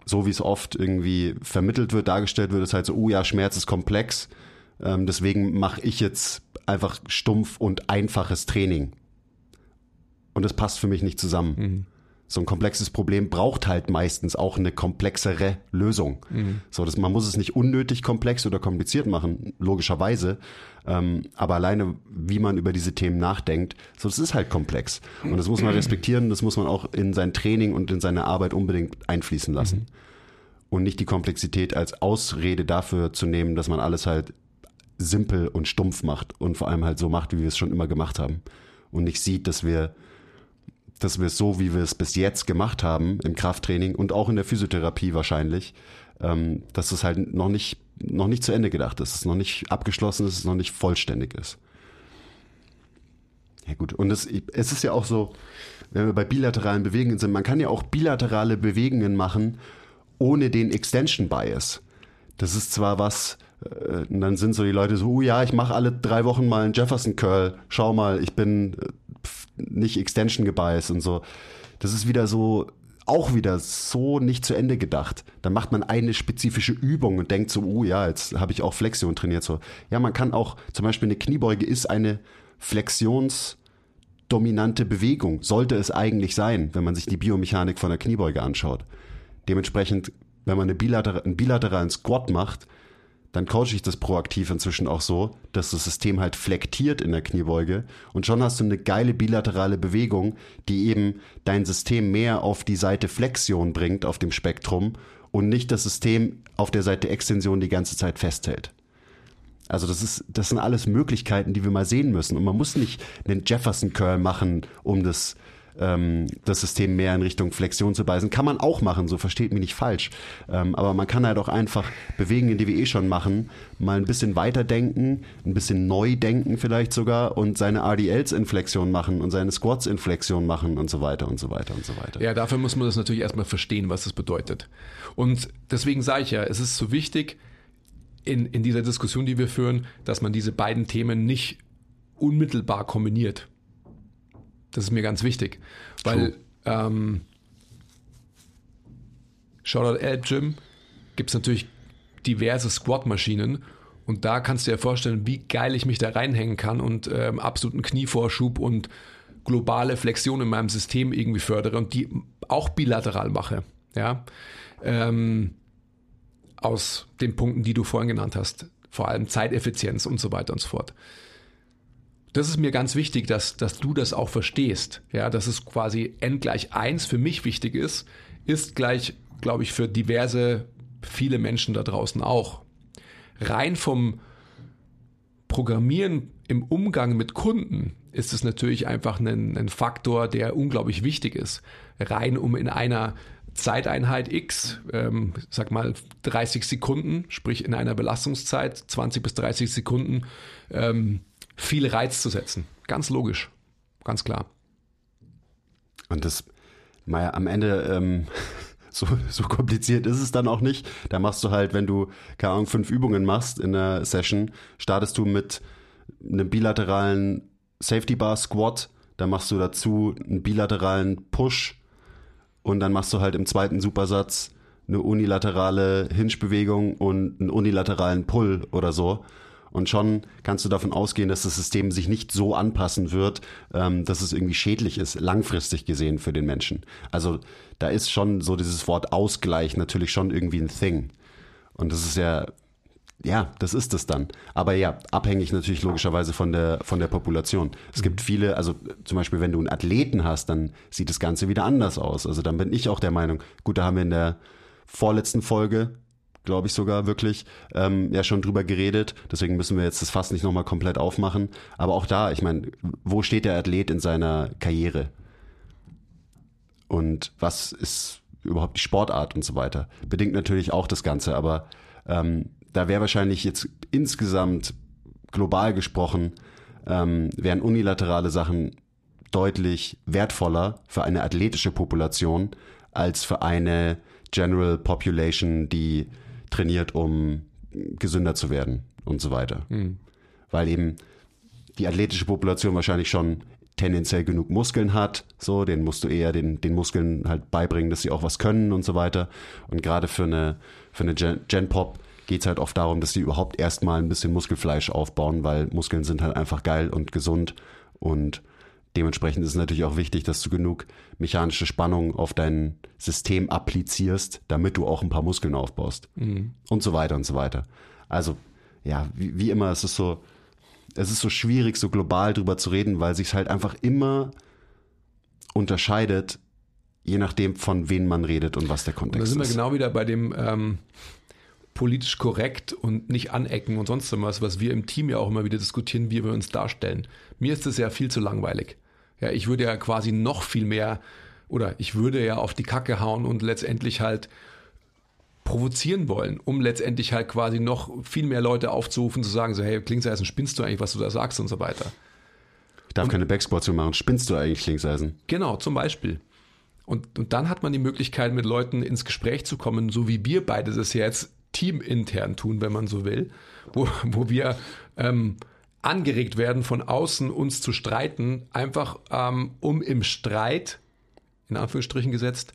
Speaker 1: so wie es oft irgendwie vermittelt wird, dargestellt wird, ist halt so, oh ja, Schmerz ist komplex. Ähm, deswegen mache ich jetzt einfach stumpf und einfaches Training. Und das passt für mich nicht zusammen. Mhm. So ein komplexes Problem braucht halt meistens auch eine komplexere Lösung. Mhm. So, dass man muss es nicht unnötig komplex oder kompliziert machen, logischerweise. Ähm, aber alleine, wie man über diese Themen nachdenkt, so, das ist halt komplex. Und das muss man respektieren, das muss man auch in sein Training und in seine Arbeit unbedingt einfließen lassen. Mhm. Und nicht die Komplexität als Ausrede dafür zu nehmen, dass man alles halt simpel und stumpf macht und vor allem halt so macht, wie wir es schon immer gemacht haben. Und nicht sieht, dass wir dass wir es so, wie wir es bis jetzt gemacht haben im Krafttraining und auch in der Physiotherapie wahrscheinlich, ähm, dass es halt noch nicht, noch nicht zu Ende gedacht ist, es noch nicht abgeschlossen ist, es noch nicht vollständig ist. Ja gut, und es, es ist ja auch so, wenn wir bei bilateralen Bewegungen sind, man kann ja auch bilaterale Bewegungen machen ohne den Extension Bias. Das ist zwar was, äh, dann sind so die Leute so, oh ja, ich mache alle drei Wochen mal einen Jefferson Curl, schau mal, ich bin äh, nicht Extension gebiased und so. Das ist wieder so, auch wieder so nicht zu Ende gedacht. Dann macht man eine spezifische Übung und denkt so, oh ja, jetzt habe ich auch Flexion trainiert. So, ja, man kann auch, zum Beispiel eine Kniebeuge ist eine flexionsdominante Bewegung. Sollte es eigentlich sein, wenn man sich die Biomechanik von der Kniebeuge anschaut. Dementsprechend, wenn man eine bilater einen bilateralen Squat macht, dann coache ich das proaktiv inzwischen auch so, dass das System halt flektiert in der Kniebeuge und schon hast du eine geile bilaterale Bewegung, die eben dein System mehr auf die Seite Flexion bringt auf dem Spektrum und nicht das System auf der Seite Extension die ganze Zeit festhält. Also das ist, das sind alles Möglichkeiten, die wir mal sehen müssen. Und man muss nicht einen Jefferson Curl machen, um das ähm, das System mehr in Richtung Flexion zu beißen. Kann man auch machen, so versteht mich nicht falsch. Ähm, aber man kann halt auch einfach Bewegungen, die wir eh schon machen, mal ein bisschen weiterdenken, ein bisschen neu denken vielleicht sogar und seine RDLs in Flexion machen und seine Squats in Flexion machen und so weiter und so weiter und so weiter.
Speaker 2: Ja, dafür muss man das natürlich erstmal verstehen, was das bedeutet. Und deswegen sage ich ja, es ist so wichtig, in, in dieser Diskussion, die wir führen, dass man diese beiden Themen nicht unmittelbar kombiniert. Das ist mir ganz wichtig. Weil ähm, Shoutout Elb Gym gibt es natürlich diverse Squat-Maschinen Und da kannst du dir vorstellen, wie geil ich mich da reinhängen kann und ähm, absoluten Knievorschub und globale Flexion in meinem System irgendwie fördere und die auch bilateral mache. Ja. Ähm, aus den Punkten, die du vorhin genannt hast. Vor allem Zeiteffizienz und so weiter und so fort. Das ist mir ganz wichtig, dass, dass du das auch verstehst. Ja, dass es quasi n gleich 1 für mich wichtig ist, ist gleich, glaube ich, für diverse, viele Menschen da draußen auch. Rein vom Programmieren im Umgang mit Kunden ist es natürlich einfach ein, ein Faktor, der unglaublich wichtig ist. Rein um in einer Zeiteinheit X, ähm, sag mal 30 Sekunden, sprich in einer Belastungszeit 20 bis 30 Sekunden, ähm, viel Reiz zu setzen. Ganz logisch, ganz klar.
Speaker 1: Und das, naja, am Ende, ähm, so, so kompliziert ist es dann auch nicht. Da machst du halt, wenn du, keine Ahnung, fünf Übungen machst in der Session, startest du mit einem bilateralen Safety Bar Squat, dann machst du dazu einen bilateralen Push und dann machst du halt im zweiten Supersatz eine unilaterale Hinge-Bewegung und einen unilateralen Pull oder so. Und schon kannst du davon ausgehen, dass das System sich nicht so anpassen wird, ähm, dass es irgendwie schädlich ist, langfristig gesehen für den Menschen. Also da ist schon so dieses Wort Ausgleich natürlich schon irgendwie ein Thing. Und das ist ja ja, das ist es dann. Aber ja, abhängig natürlich logischerweise von der, von der Population. Es gibt viele, also zum Beispiel, wenn du einen Athleten hast, dann sieht das Ganze wieder anders aus. Also dann bin ich auch der Meinung, gut, da haben wir in der vorletzten Folge, glaube ich sogar wirklich, ähm, ja schon drüber geredet. Deswegen müssen wir jetzt das Fass nicht nochmal komplett aufmachen. Aber auch da, ich meine, wo steht der Athlet in seiner Karriere? Und was ist überhaupt die Sportart und so weiter? Bedingt natürlich auch das Ganze, aber ähm, da wäre wahrscheinlich jetzt insgesamt global gesprochen, ähm, wären unilaterale Sachen deutlich wertvoller für eine athletische Population als für eine General Population, die trainiert, um gesünder zu werden und so weiter. Mhm. Weil eben die athletische Population wahrscheinlich schon tendenziell genug Muskeln hat, so, den musst du eher den, den Muskeln halt beibringen, dass sie auch was können und so weiter. Und gerade für eine, für eine Gen, Gen Pop geht es halt oft darum, dass sie überhaupt erstmal ein bisschen Muskelfleisch aufbauen, weil Muskeln sind halt einfach geil und gesund und dementsprechend ist es natürlich auch wichtig, dass du genug mechanische Spannung auf dein System applizierst, damit du auch ein paar Muskeln aufbaust mhm. und so weiter und so weiter. Also ja, wie, wie immer, es ist so, es ist so schwierig, so global drüber zu reden, weil sich es halt einfach immer unterscheidet, je nachdem, von wem man redet und was der Kontext ist.
Speaker 2: Da sind wir genau wieder bei dem, ähm, politisch korrekt und nicht anecken und sonst was, was wir im Team ja auch immer wieder diskutieren, wie wir uns darstellen. Mir ist das ja viel zu langweilig. Ja, ich würde ja quasi noch viel mehr oder ich würde ja auf die Kacke hauen und letztendlich halt provozieren wollen, um letztendlich halt quasi noch viel mehr Leute aufzurufen, zu sagen, so, hey, Klingseisen, spinnst du eigentlich, was du da sagst und so weiter.
Speaker 1: Ich darf und, keine Backsquats mehr machen, spinnst du eigentlich Klingseisen?
Speaker 2: Genau, zum Beispiel. Und, und dann hat man die Möglichkeit, mit Leuten ins Gespräch zu kommen, so wie wir beide das jetzt teamintern tun, wenn man so will, wo, wo wir ähm, angeregt werden, von außen uns zu streiten, einfach ähm, um im Streit, in Anführungsstrichen gesetzt,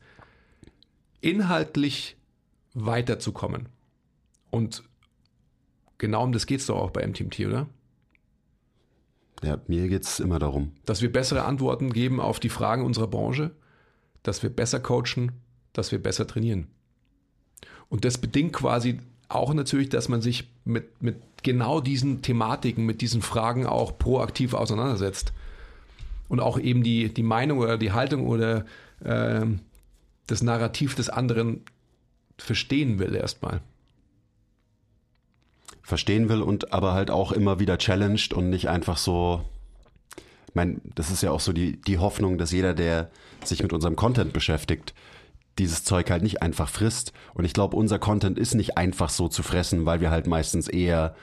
Speaker 2: inhaltlich weiterzukommen. Und genau um das geht es doch auch bei MTMT, oder?
Speaker 1: Ja, mir geht es immer darum.
Speaker 2: Dass wir bessere Antworten geben auf die Fragen unserer Branche, dass wir besser coachen, dass wir besser trainieren. Und das bedingt quasi auch natürlich, dass man sich mit, mit genau diesen Thematiken, mit diesen Fragen auch proaktiv auseinandersetzt. Und auch eben die, die Meinung oder die Haltung oder äh, das Narrativ des anderen verstehen will erstmal.
Speaker 1: Verstehen will und aber halt auch immer wieder challenged und nicht einfach so. Ich meine, das ist ja auch so die, die Hoffnung, dass jeder, der sich mit unserem Content beschäftigt, dieses Zeug halt nicht einfach frisst. Und ich glaube, unser Content ist nicht einfach so zu fressen, weil wir halt meistens eher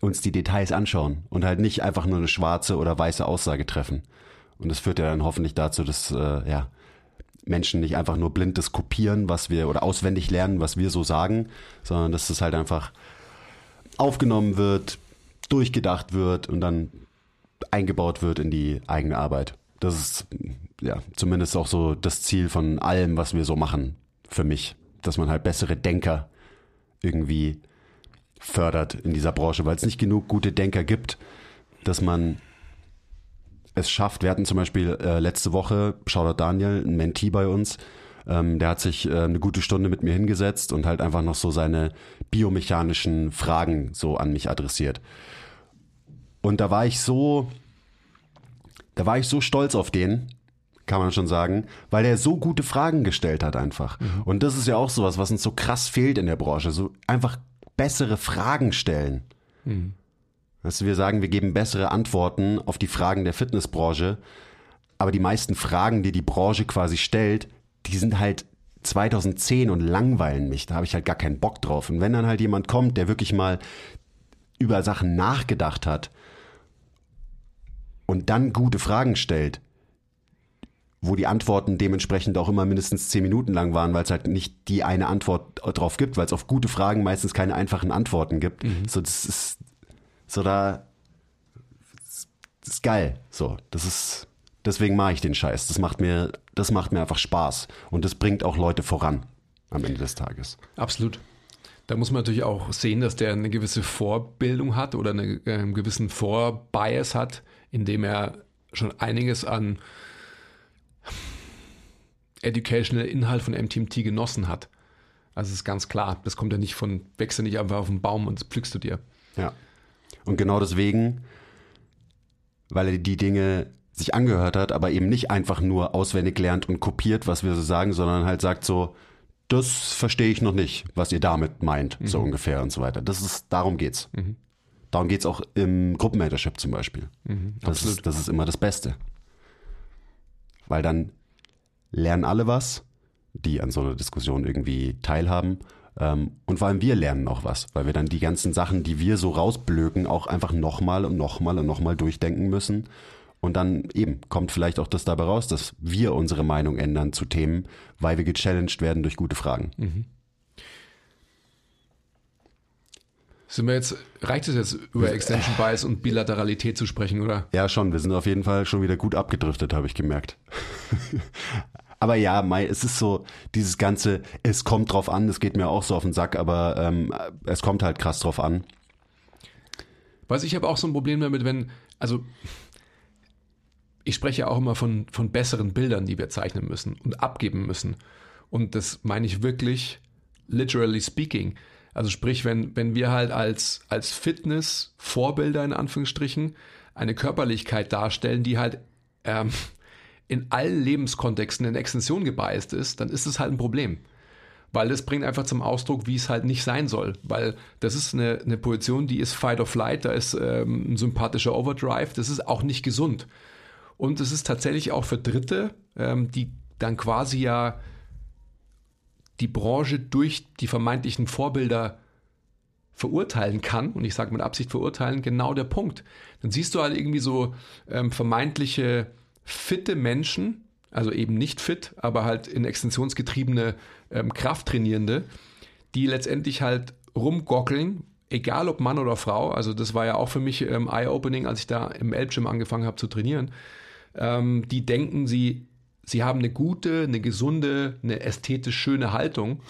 Speaker 1: uns die Details anschauen und halt nicht einfach nur eine schwarze oder weiße Aussage treffen. Und das führt ja dann hoffentlich dazu, dass äh, ja, Menschen nicht einfach nur blind das kopieren, was wir oder auswendig lernen, was wir so sagen, sondern dass das halt einfach aufgenommen wird, durchgedacht wird und dann eingebaut wird in die eigene Arbeit. Das ist ja zumindest auch so das Ziel von allem, was wir so machen, für mich. Dass man halt bessere Denker irgendwie fördert in dieser Branche, weil es nicht genug gute Denker gibt, dass man es schafft. Wir hatten zum Beispiel äh, letzte Woche, Shoutout Daniel, ein Mentee bei uns, ähm, der hat sich äh, eine gute Stunde mit mir hingesetzt und halt einfach noch so seine biomechanischen Fragen so an mich adressiert. Und da war ich so, da war ich so stolz auf den, kann man schon sagen, weil er so gute Fragen gestellt hat einfach. Mhm. Und das ist ja auch sowas, was uns so krass fehlt in der Branche. So einfach bessere Fragen stellen. Mhm. Also wir sagen, wir geben bessere Antworten auf die Fragen der Fitnessbranche, aber die meisten Fragen, die die Branche quasi stellt, die sind halt 2010 und langweilen mich. Da habe ich halt gar keinen Bock drauf. Und wenn dann halt jemand kommt, der wirklich mal über Sachen nachgedacht hat und dann gute Fragen stellt, wo die Antworten dementsprechend auch immer mindestens zehn Minuten lang waren, weil es halt nicht die eine Antwort drauf gibt, weil es auf gute Fragen meistens keine einfachen Antworten gibt. Mhm. So, das ist so da, das ist geil. So, das ist, deswegen mache ich den Scheiß. Das macht mir, das macht mir einfach Spaß und das bringt auch Leute voran am Ende des Tages.
Speaker 2: Absolut. Da muss man natürlich auch sehen, dass der eine gewisse Vorbildung hat oder einen äh, gewissen Vorbias hat, indem er schon einiges an educational Inhalt von MTMT genossen hat. Also ist ganz klar, das kommt ja nicht von, wächst ja nicht einfach auf den Baum und das pflückst du dir.
Speaker 1: Ja. Und genau deswegen, weil er die Dinge sich angehört hat, aber eben nicht einfach nur auswendig lernt und kopiert, was wir so sagen, sondern halt sagt so, das verstehe ich noch nicht, was ihr damit meint, mhm. so ungefähr und so weiter. Das ist, darum geht's. Mhm. Darum geht's auch im Gruppenmentorship zum Beispiel. Mhm, das, ist, das ist immer das Beste. Weil dann lernen alle was, die an so einer Diskussion irgendwie teilhaben. Ähm, und vor allem wir lernen auch was, weil wir dann die ganzen Sachen, die wir so rausblöken, auch einfach nochmal und nochmal und nochmal durchdenken müssen. Und dann eben kommt vielleicht auch das dabei raus, dass wir unsere Meinung ändern zu Themen, weil wir gechallenged werden durch gute Fragen. Mhm.
Speaker 2: Sind wir jetzt, reicht es jetzt über Extension Bias und Bilateralität zu sprechen, oder?
Speaker 1: Ja, schon. Wir sind auf jeden Fall schon wieder gut abgedriftet, habe ich gemerkt. aber ja, Mai, es ist so, dieses ganze, es kommt drauf an, das geht mir auch so auf den Sack, aber ähm, es kommt halt krass drauf an.
Speaker 2: Weiß ich habe auch so ein Problem damit, wenn, also ich spreche ja auch immer von, von besseren Bildern, die wir zeichnen müssen und abgeben müssen. Und das meine ich wirklich, literally speaking. Also sprich, wenn, wenn wir halt als, als Fitness-Vorbilder in Anführungsstrichen eine Körperlichkeit darstellen, die halt ähm, in allen Lebenskontexten in Extension gebeißt ist, dann ist es halt ein Problem. Weil das bringt einfach zum Ausdruck, wie es halt nicht sein soll. Weil das ist eine, eine Position, die ist Fight or Flight, da ist ähm, ein sympathischer Overdrive, das ist auch nicht gesund. Und es ist tatsächlich auch für Dritte, ähm, die dann quasi ja die Branche durch die vermeintlichen Vorbilder verurteilen kann, und ich sage mit Absicht verurteilen, genau der Punkt. Dann siehst du halt irgendwie so ähm, vermeintliche fitte Menschen, also eben nicht fit, aber halt in extensionsgetriebene ähm, Krafttrainierende, die letztendlich halt rumgockeln, egal ob Mann oder Frau. Also das war ja auch für mich ähm, Eye-Opening, als ich da im Elbgym angefangen habe zu trainieren. Ähm, die denken, sie sie haben eine gute, eine gesunde, eine ästhetisch schöne Haltung.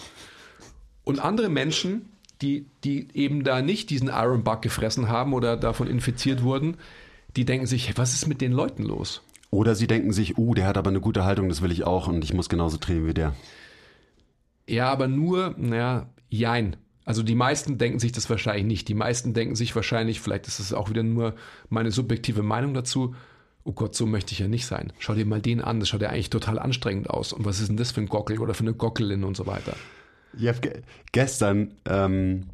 Speaker 2: Und andere Menschen, die, die eben da nicht diesen Iron Bug gefressen haben oder davon infiziert wurden, die denken sich, was ist mit den Leuten los?
Speaker 1: Oder sie denken sich, uh, der hat aber eine gute Haltung, das will ich auch und ich muss genauso trainieren wie der.
Speaker 2: Ja, aber nur, naja, jein. Also die meisten denken sich das wahrscheinlich nicht. Die meisten denken sich wahrscheinlich, vielleicht ist es auch wieder nur meine subjektive Meinung dazu, oh Gott, so möchte ich ja nicht sein. Schau dir mal den an, das schaut ja eigentlich total anstrengend aus. Und was ist denn das für ein Gockel oder für eine Gockelin und so weiter?
Speaker 1: Ich ge gestern ähm,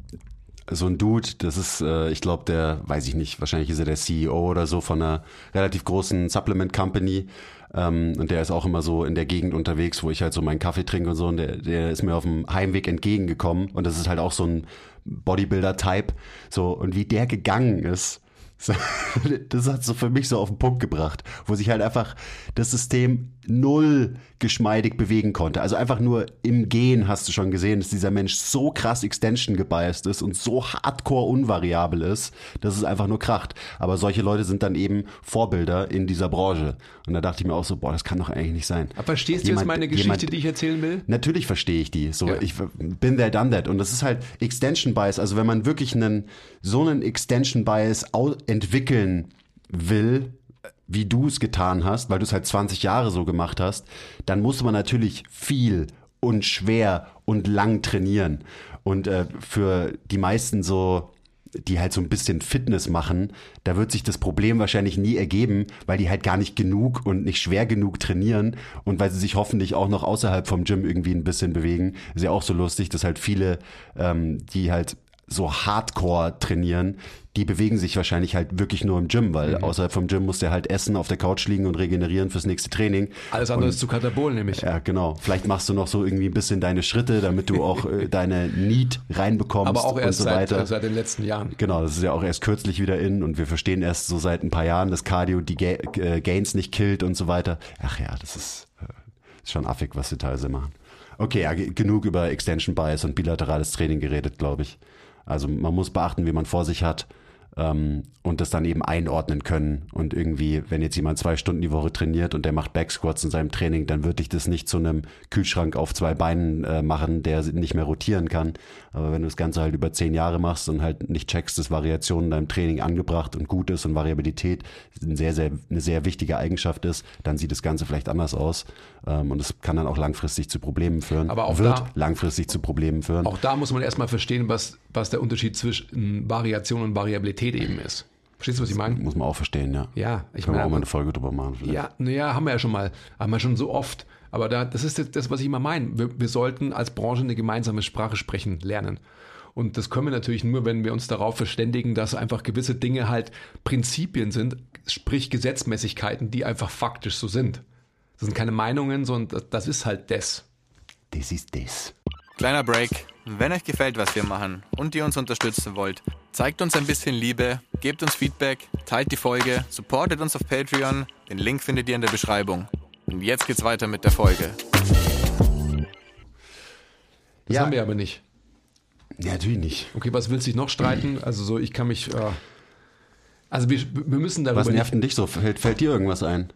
Speaker 1: so ein Dude, das ist, äh, ich glaube, der, weiß ich nicht, wahrscheinlich ist er der CEO oder so von einer relativ großen Supplement Company. Ähm, und der ist auch immer so in der Gegend unterwegs, wo ich halt so meinen Kaffee trinke und so. Und der, der ist mir auf dem Heimweg entgegengekommen. Und das ist halt auch so ein Bodybuilder-Type. So, und wie der gegangen ist, Das hat so für mich so auf den Punkt gebracht, wo sich halt einfach das System null geschmeidig bewegen konnte. Also einfach nur im Gehen hast du schon gesehen, dass dieser Mensch so krass Extension gebiased ist und so hardcore unvariabel ist, dass es einfach nur kracht. Aber solche Leute sind dann eben Vorbilder in dieser Branche. Und da dachte ich mir auch so, boah, das kann doch eigentlich nicht sein.
Speaker 2: Aber verstehst jemand, du jetzt meine Geschichte, jemand, die ich erzählen will?
Speaker 1: Natürlich verstehe ich die. So, ja. ich bin there, done that. Und das ist halt Extension Bias. Also wenn man wirklich einen, so einen Extension Bias entwickeln will, wie du es getan hast, weil du es halt 20 Jahre so gemacht hast, dann muss man natürlich viel und schwer und lang trainieren. Und äh, für die meisten so, die halt so ein bisschen Fitness machen, da wird sich das Problem wahrscheinlich nie ergeben, weil die halt gar nicht genug und nicht schwer genug trainieren und weil sie sich hoffentlich auch noch außerhalb vom Gym irgendwie ein bisschen bewegen. Ist ja auch so lustig, dass halt viele, ähm, die halt so hardcore trainieren, die bewegen sich wahrscheinlich halt wirklich nur im Gym, weil mhm. außerhalb vom Gym muss der halt essen, auf der Couch liegen und regenerieren fürs nächste Training.
Speaker 2: Alles andere und, ist zu Katabol nämlich.
Speaker 1: Ja, genau. Vielleicht machst du noch so irgendwie ein bisschen deine Schritte, damit du auch äh, deine Need reinbekommst
Speaker 2: Aber auch erst
Speaker 1: und
Speaker 2: so
Speaker 1: seit,
Speaker 2: weiter. seit den letzten Jahren.
Speaker 1: Genau, das ist ja auch erst kürzlich wieder in und wir verstehen erst so seit ein paar Jahren, dass Cardio die Ga äh, Gains nicht killt und so weiter. Ach ja, das ist, äh, ist schon affig, was sie teilweise machen. Okay, ja, genug über Extension Bias und bilaterales Training geredet, glaube ich. Also man muss beachten, wie man vor sich hat ähm, und das dann eben einordnen können. Und irgendwie, wenn jetzt jemand zwei Stunden die Woche trainiert und der macht Backsquats in seinem Training, dann würde ich das nicht zu einem Kühlschrank auf zwei Beinen äh, machen, der nicht mehr rotieren kann. Aber wenn du das Ganze halt über zehn Jahre machst und halt nicht checkst, dass Variation in deinem Training angebracht und gut ist und Variabilität ein sehr, sehr, eine sehr wichtige Eigenschaft ist, dann sieht das Ganze vielleicht anders aus. Ähm, und es kann dann auch langfristig zu Problemen führen.
Speaker 2: Aber auch
Speaker 1: wird
Speaker 2: da,
Speaker 1: langfristig zu Problemen führen.
Speaker 2: Auch da muss man erstmal verstehen, was, was der Unterschied zwischen Variation und Variabilität eben ist. Verstehst du, was ich meine?
Speaker 1: Muss man auch verstehen, ja.
Speaker 2: Ja,
Speaker 1: ich Können meine. wir auch mal eine Folge drüber machen,
Speaker 2: vielleicht. Ja, naja, haben wir ja schon mal. Haben wir schon so oft. Aber da, das ist das, was ich immer meine. Wir, wir sollten als Branche eine gemeinsame Sprache sprechen lernen. Und das können wir natürlich nur, wenn wir uns darauf verständigen, dass einfach gewisse Dinge halt Prinzipien sind, sprich Gesetzmäßigkeiten, die einfach faktisch so sind. Das sind keine Meinungen, sondern das ist halt das.
Speaker 1: Das ist das.
Speaker 3: Kleiner Break. Wenn euch gefällt, was wir machen und ihr uns unterstützen wollt, zeigt uns ein bisschen Liebe, gebt uns Feedback, teilt die Folge, supportet uns auf Patreon. Den Link findet ihr in der Beschreibung. Und jetzt geht's weiter mit der Folge.
Speaker 2: Das ja. haben wir aber nicht.
Speaker 1: Ja, natürlich nicht.
Speaker 2: Okay, was willst du dich noch streiten? Also so, ich kann mich. Äh, also wir, wir müssen darüber.
Speaker 1: Was nervt denn dich so? Fällt, fällt dir irgendwas ein?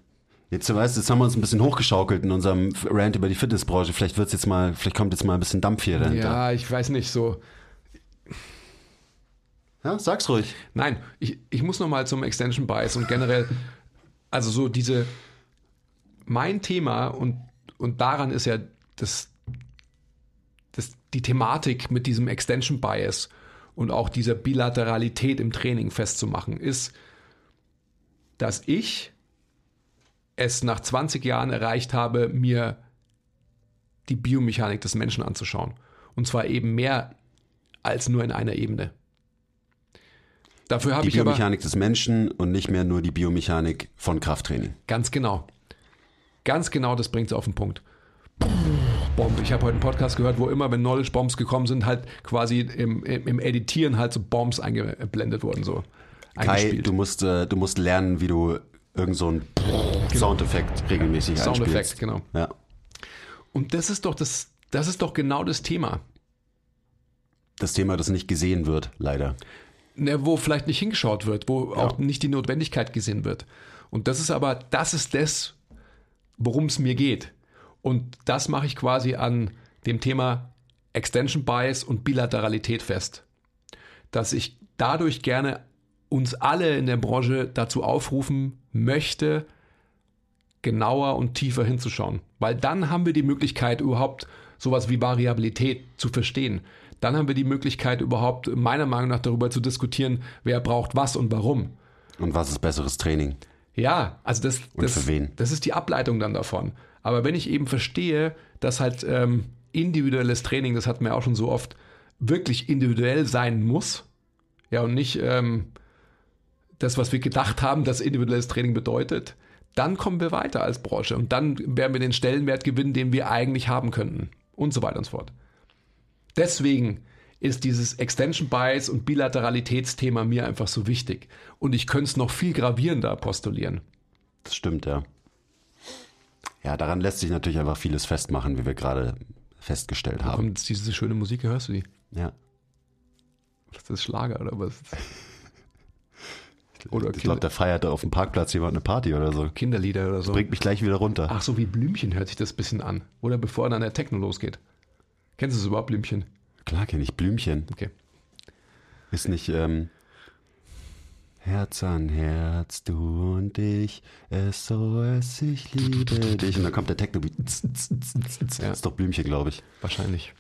Speaker 1: Jetzt, du weißt, jetzt haben wir uns ein bisschen hochgeschaukelt in unserem Rant über die Fitnessbranche. Vielleicht wird's jetzt mal, vielleicht kommt jetzt mal ein bisschen Dampf hier dahinter.
Speaker 2: Ja, ich weiß nicht, so.
Speaker 1: Ja, sag's ruhig.
Speaker 2: Nein, ich, ich muss nochmal zum Extension Bias und generell, also so diese, mein Thema und, und daran ist ja das, das, die Thematik mit diesem Extension Bias und auch dieser Bilateralität im Training festzumachen, ist, dass ich es nach 20 Jahren erreicht habe, mir die Biomechanik des Menschen anzuschauen. Und zwar eben mehr als nur in einer Ebene.
Speaker 1: Dafür habe ich Die Biomechanik des Menschen und nicht mehr nur die Biomechanik von Krafttraining.
Speaker 2: Ganz genau. Ganz genau, das bringt es auf den Punkt. Bomb. Ich habe heute einen Podcast gehört, wo immer, wenn Knowledge Bombs gekommen sind, halt quasi im, im, Editieren halt so Bombs eingeblendet wurden. So.
Speaker 1: Kai, du musst, äh, du musst lernen, wie du irgend so ein genau. Soundeffekt regelmäßig
Speaker 2: Soundeffekt, genau. Ja. Und das ist doch das, das ist doch genau das Thema.
Speaker 1: Das Thema, das nicht gesehen wird, leider.
Speaker 2: Ne, wo vielleicht nicht hingeschaut wird, wo ja. auch nicht die Notwendigkeit gesehen wird. Und das ist aber, das ist das, worum es mir geht. Und das mache ich quasi an dem Thema Extension Bias und Bilateralität fest. Dass ich dadurch gerne uns alle in der Branche dazu aufrufen möchte, genauer und tiefer hinzuschauen. Weil dann haben wir die Möglichkeit, überhaupt sowas wie Variabilität zu verstehen. Dann haben wir die Möglichkeit, überhaupt meiner Meinung nach darüber zu diskutieren, wer braucht was und warum.
Speaker 1: Und was ist besseres Training?
Speaker 2: Ja, also das, das, das ist die Ableitung dann davon. Aber wenn ich eben verstehe, dass halt ähm, individuelles Training, das hatten wir auch schon so oft, wirklich individuell sein muss, ja, und nicht ähm, das, was wir gedacht haben, dass individuelles Training bedeutet, dann kommen wir weiter als Branche und dann werden wir den Stellenwert gewinnen, den wir eigentlich haben könnten und so weiter und so fort. Deswegen ist dieses Extension Bias und Bilateralitätsthema mir einfach so wichtig. Und ich könnte es noch viel gravierender postulieren.
Speaker 1: Das stimmt, ja. Ja, daran lässt sich natürlich einfach vieles festmachen, wie wir gerade festgestellt haben.
Speaker 2: Kommt jetzt diese schöne Musik, hörst du die?
Speaker 1: Ja.
Speaker 2: Das ist Schlager oder was?
Speaker 1: Oder ich glaube, der feiert auf dem Parkplatz jemand eine Party oder so.
Speaker 2: Kinderlieder oder so.
Speaker 1: Bringt mich gleich wieder runter.
Speaker 2: Ach, so wie Blümchen hört sich das ein bisschen an. Oder bevor dann der Techno losgeht. Kennst du es überhaupt, Blümchen?
Speaker 1: Klar kenne ich Blümchen.
Speaker 2: Okay.
Speaker 1: Ist nicht ähm, Herz an Herz, du und ich, es so es, ich liebe dich. Und dann kommt der Techno. Ja. Ist doch Blümchen, glaube ich.
Speaker 2: Wahrscheinlich.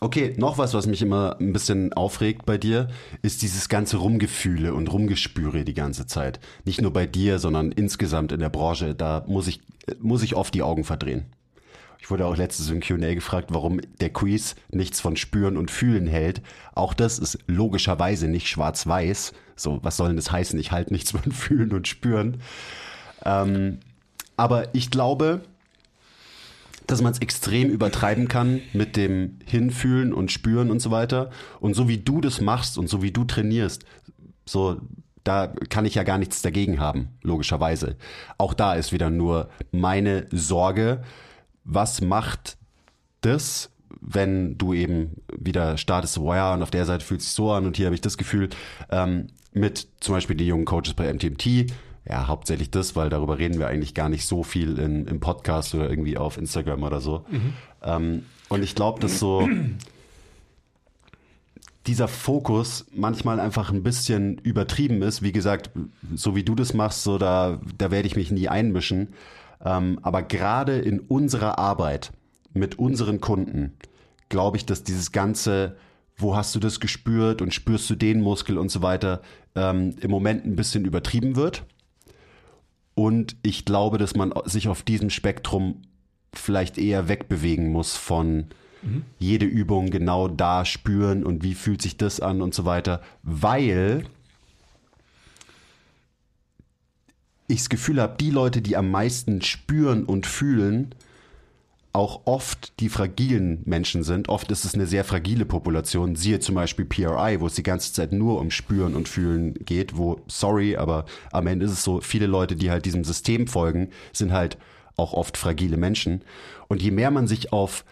Speaker 1: Okay, noch was, was mich immer ein bisschen aufregt bei dir, ist dieses ganze Rumgefühle und Rumgespüre die ganze Zeit. Nicht nur bei dir, sondern insgesamt in der Branche. Da muss ich, muss ich oft die Augen verdrehen. Ich wurde auch letztes im Q&A gefragt, warum der Quiz nichts von Spüren und Fühlen hält. Auch das ist logischerweise nicht schwarz-weiß. So, was soll denn das heißen? Ich halte nichts von Fühlen und Spüren. Ähm, aber ich glaube, dass man es extrem übertreiben kann mit dem Hinfühlen und Spüren und so weiter. Und so wie du das machst und so wie du trainierst, so da kann ich ja gar nichts dagegen haben, logischerweise. Auch da ist wieder nur meine Sorge, was macht das, wenn du eben wieder startest, oh ja, und auf der Seite fühlt es sich so an und hier habe ich das Gefühl, ähm, mit zum Beispiel den jungen Coaches bei MTMT, ja, hauptsächlich das, weil darüber reden wir eigentlich gar nicht so viel in, im Podcast oder irgendwie auf Instagram oder so. Mhm. Ähm, und ich glaube, dass so dieser Fokus manchmal einfach ein bisschen übertrieben ist. Wie gesagt, so wie du das machst, so da, da werde ich mich nie einmischen. Ähm, aber gerade in unserer Arbeit mit unseren Kunden glaube ich, dass dieses ganze, wo hast du das gespürt und spürst du den Muskel und so weiter, ähm, im Moment ein bisschen übertrieben wird. Und ich glaube, dass man sich auf diesem Spektrum vielleicht eher wegbewegen muss von mhm. jede Übung genau da spüren und wie fühlt sich das an und so weiter, weil ich das Gefühl habe, die Leute, die am meisten spüren und fühlen, auch oft die fragilen Menschen sind. Oft ist es eine sehr fragile Population. Siehe zum Beispiel PRI, wo es die ganze Zeit nur um Spüren und Fühlen geht, wo, sorry, aber am Ende ist es so, viele Leute, die halt diesem System folgen, sind halt auch oft fragile Menschen. Und je mehr man sich auf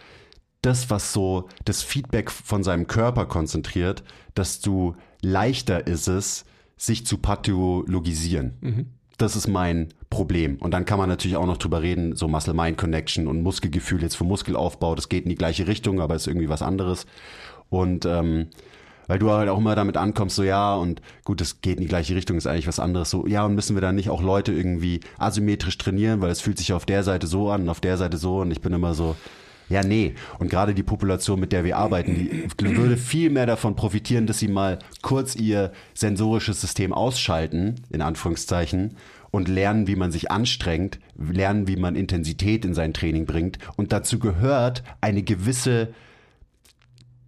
Speaker 1: das, was so das Feedback von seinem Körper konzentriert, desto leichter ist es, sich zu pathologisieren. Mhm. Das ist mein Problem. Und dann kann man natürlich auch noch drüber reden, so Muscle-Mind-Connection und Muskelgefühl jetzt für Muskelaufbau, das geht in die gleiche Richtung, aber ist irgendwie was anderes. Und ähm, weil du halt auch immer damit ankommst, so ja, und gut, das geht in die gleiche Richtung, ist eigentlich was anderes. So, ja, und müssen wir dann nicht auch Leute irgendwie asymmetrisch trainieren, weil es fühlt sich auf der Seite so an auf der Seite so und ich bin immer so, ja, nee. Und gerade die Population, mit der wir arbeiten, die würde viel mehr davon profitieren, dass sie mal kurz ihr sensorisches System ausschalten, in Anführungszeichen, und lernen, wie man sich anstrengt, lernen, wie man Intensität in sein Training bringt. Und dazu gehört eine gewisse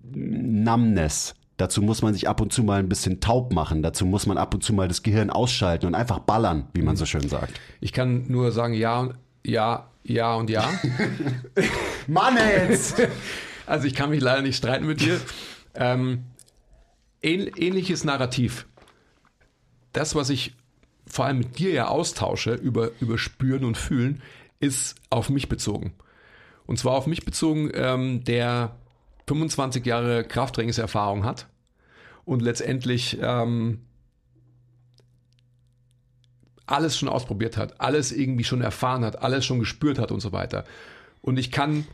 Speaker 1: Numbness. Dazu muss man sich ab und zu mal ein bisschen taub machen. Dazu muss man ab und zu mal das Gehirn ausschalten und einfach ballern, wie man so schön sagt.
Speaker 2: Ich kann nur sagen, ja, ja, ja und ja.
Speaker 1: Mann jetzt!
Speaker 2: Also ich kann mich leider nicht streiten mit dir. Ähm, ähnliches Narrativ. Das, was ich vor allem mit dir ja austausche über, über Spüren und Fühlen, ist auf mich bezogen. Und zwar auf mich bezogen, ähm, der 25 Jahre Krafttrainingserfahrung hat und letztendlich ähm, alles schon ausprobiert hat, alles irgendwie schon erfahren hat, alles schon gespürt hat und so weiter. Und ich kann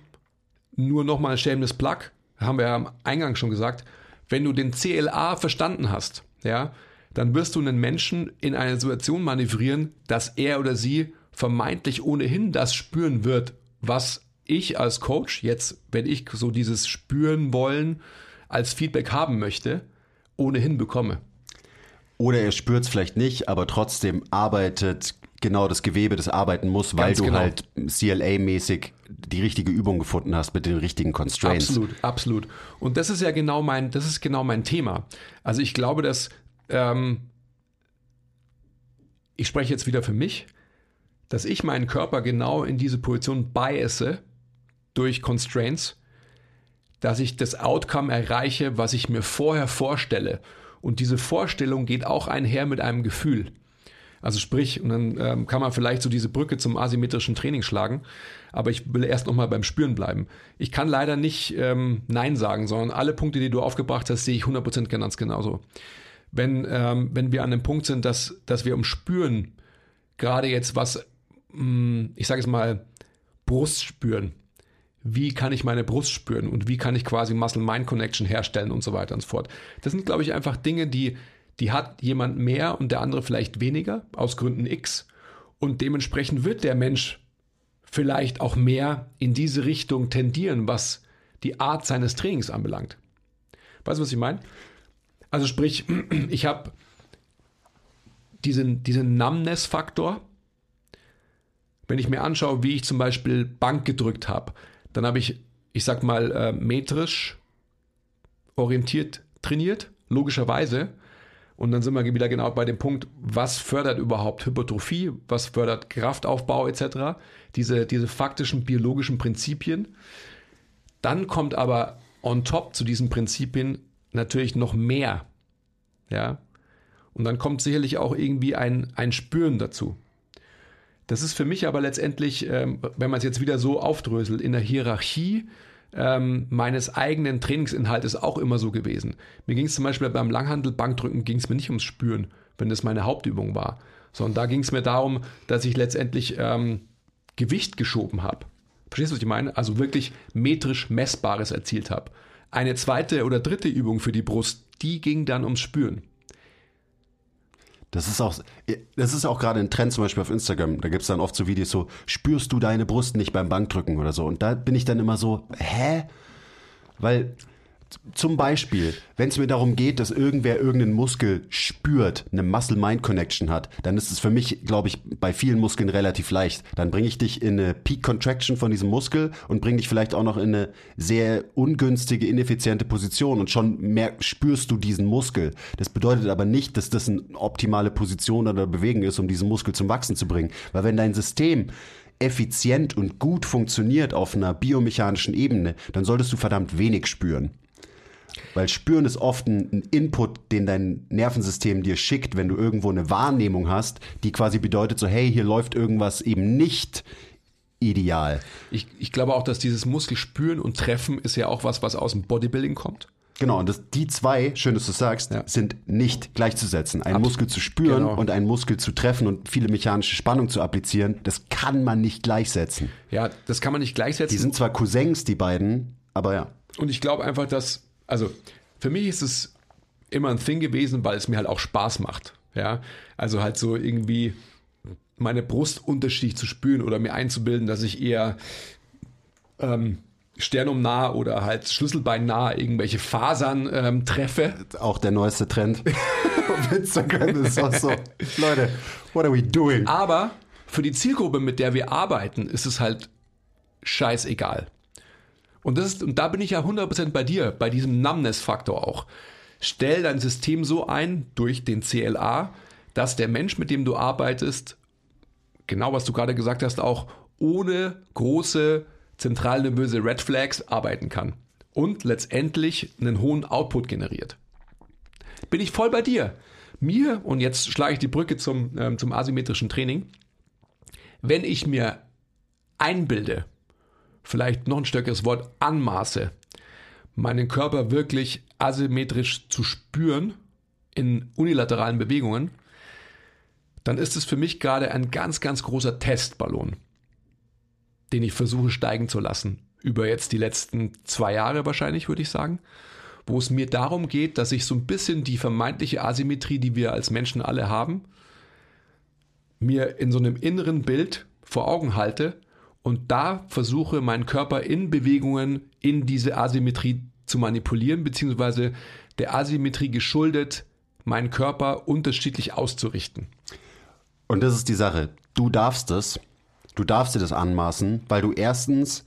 Speaker 2: nur noch mal ein schelmendes Plug, haben wir ja am Eingang schon gesagt, wenn du den CLA verstanden hast, ja, dann wirst du einen Menschen in eine Situation manövrieren, dass er oder sie vermeintlich ohnehin das spüren wird, was ich als Coach jetzt, wenn ich so dieses spüren wollen als Feedback haben möchte, ohnehin bekomme.
Speaker 1: Oder er spürt es vielleicht nicht, aber trotzdem arbeitet genau das Gewebe, das arbeiten muss, weil Ganz du genau. halt CLA-mäßig die richtige Übung gefunden hast mit den richtigen Constraints.
Speaker 2: Absolut, absolut. Und das ist ja genau mein, das ist genau mein Thema. Also ich glaube, dass ähm, ich spreche jetzt wieder für mich, dass ich meinen Körper genau in diese Position biasse durch Constraints, dass ich das Outcome erreiche, was ich mir vorher vorstelle. Und diese Vorstellung geht auch einher mit einem Gefühl. Also sprich, und dann ähm, kann man vielleicht so diese Brücke zum asymmetrischen Training schlagen. Aber ich will erst nochmal beim Spüren bleiben. Ich kann leider nicht ähm, Nein sagen, sondern alle Punkte, die du aufgebracht hast, sehe ich 100% ganz genauso. Wenn, ähm, wenn wir an dem Punkt sind, dass, dass wir um Spüren, gerade jetzt was, mh, hm, ich sage es mal, Brust spüren, wie kann ich meine Brust spüren und wie kann ich quasi Muscle-Mind-Connection herstellen und so weiter und so fort. Das sind, glaube ich, einfach Dinge, die, die hat jemand mehr und der andere vielleicht weniger, aus Gründen X. Und dementsprechend wird der Mensch vielleicht auch mehr in diese Richtung tendieren, was die Art seines Trainings anbelangt. Weißt du, was ich meine? Also sprich, ich habe diesen, diesen Numbness-Faktor. Wenn ich mir anschaue, wie ich zum Beispiel Bank gedrückt habe, dann habe ich, ich sag mal, äh, metrisch orientiert trainiert, logischerweise. Und dann sind wir wieder genau bei dem Punkt, was fördert überhaupt Hypertrophie, was fördert Kraftaufbau etc. Diese, diese faktischen biologischen Prinzipien. Dann kommt aber on top zu diesen Prinzipien natürlich noch mehr. Ja. Und dann kommt sicherlich auch irgendwie ein, ein Spüren dazu. Das ist für mich aber letztendlich, ähm, wenn man es jetzt wieder so aufdröselt, in der Hierarchie ähm, meines eigenen Trainingsinhaltes auch immer so gewesen. Mir ging es zum Beispiel beim Langhandel Bankdrücken ging es mir nicht ums Spüren, wenn das meine Hauptübung war, sondern da ging es mir darum, dass ich letztendlich ähm, Gewicht geschoben habe. Verstehst du, was ich meine? Also wirklich metrisch Messbares erzielt habe. Eine zweite oder dritte Übung für die Brust, die ging dann ums Spüren.
Speaker 1: Das ist auch, das ist auch gerade ein Trend zum Beispiel auf Instagram. Da gibt es dann oft so Videos so, spürst du deine Brust nicht beim Bankdrücken oder so. Und da bin ich dann immer so, hä? Weil zum Beispiel, wenn es mir darum geht, dass irgendwer irgendeinen Muskel spürt, eine Muscle-Mind-Connection hat, dann ist es für mich, glaube ich, bei vielen Muskeln relativ leicht. Dann bringe ich dich in eine Peak-Contraction von diesem Muskel und bringe dich vielleicht auch noch in eine sehr ungünstige, ineffiziente Position und schon mehr spürst du diesen Muskel. Das bedeutet aber nicht, dass das eine optimale Position oder Bewegung ist, um diesen Muskel zum Wachsen zu bringen. Weil wenn dein System effizient und gut funktioniert auf einer biomechanischen Ebene, dann solltest du verdammt wenig spüren. Weil spüren ist oft ein Input, den dein Nervensystem dir schickt, wenn du irgendwo eine Wahrnehmung hast, die quasi bedeutet so, hey, hier läuft irgendwas eben nicht ideal.
Speaker 2: Ich, ich glaube auch, dass dieses Muskelspüren und Treffen ist ja auch was, was aus dem Bodybuilding kommt.
Speaker 1: Genau, und das, die zwei, schön, dass du sagst, ja. sind nicht gleichzusetzen. Ein Absolut. Muskel zu spüren genau. und einen Muskel zu treffen und viele mechanische Spannung zu applizieren, das kann man nicht gleichsetzen.
Speaker 2: Ja, das kann man nicht gleichsetzen.
Speaker 1: Die sind zwar Cousins, die beiden, aber ja.
Speaker 2: Und ich glaube einfach, dass also für mich ist es immer ein Thing gewesen, weil es mir halt auch Spaß macht. Ja, also halt so irgendwie meine Brust unterschiedlich zu spüren oder mir einzubilden, dass ich eher ähm, sternumnah oder halt schlüsselbeinnah irgendwelche Fasern ähm, treffe.
Speaker 1: Auch der neueste Trend auf Instagram ist auch so. Leute, what are we doing?
Speaker 2: Aber für die Zielgruppe, mit der wir arbeiten, ist es halt scheißegal. Und, das ist, und da bin ich ja 100% bei dir, bei diesem Numbness-Faktor auch. Stell dein System so ein durch den CLA, dass der Mensch, mit dem du arbeitest, genau was du gerade gesagt hast, auch ohne große zentralnervöse Red Flags arbeiten kann und letztendlich einen hohen Output generiert. Bin ich voll bei dir. Mir, und jetzt schlage ich die Brücke zum, ähm, zum asymmetrischen Training, wenn ich mir einbilde, vielleicht noch ein stärkeres Wort, anmaße, meinen Körper wirklich asymmetrisch zu spüren in unilateralen Bewegungen, dann ist es für mich gerade ein ganz, ganz großer Testballon, den ich versuche steigen zu lassen. Über jetzt die letzten zwei Jahre wahrscheinlich, würde ich sagen. Wo es mir darum geht, dass ich so ein bisschen die vermeintliche Asymmetrie, die wir als Menschen alle haben, mir in so einem inneren Bild vor Augen halte und da versuche meinen Körper in Bewegungen in diese Asymmetrie zu manipulieren, beziehungsweise der Asymmetrie geschuldet, meinen Körper unterschiedlich auszurichten.
Speaker 1: Und das ist die Sache. Du darfst es. Du darfst dir das anmaßen, weil du erstens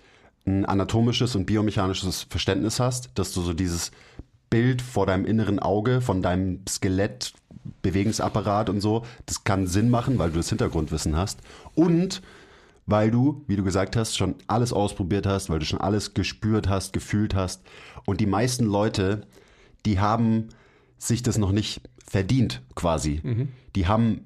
Speaker 1: ein anatomisches und biomechanisches Verständnis hast, dass du so dieses Bild vor deinem inneren Auge, von deinem Skelett, Bewegungsapparat und so, das kann Sinn machen, weil du das Hintergrundwissen hast. Und weil du, wie du gesagt hast, schon alles ausprobiert hast, weil du schon alles gespürt hast, gefühlt hast. Und die meisten Leute, die haben sich das noch nicht verdient, quasi. Die haben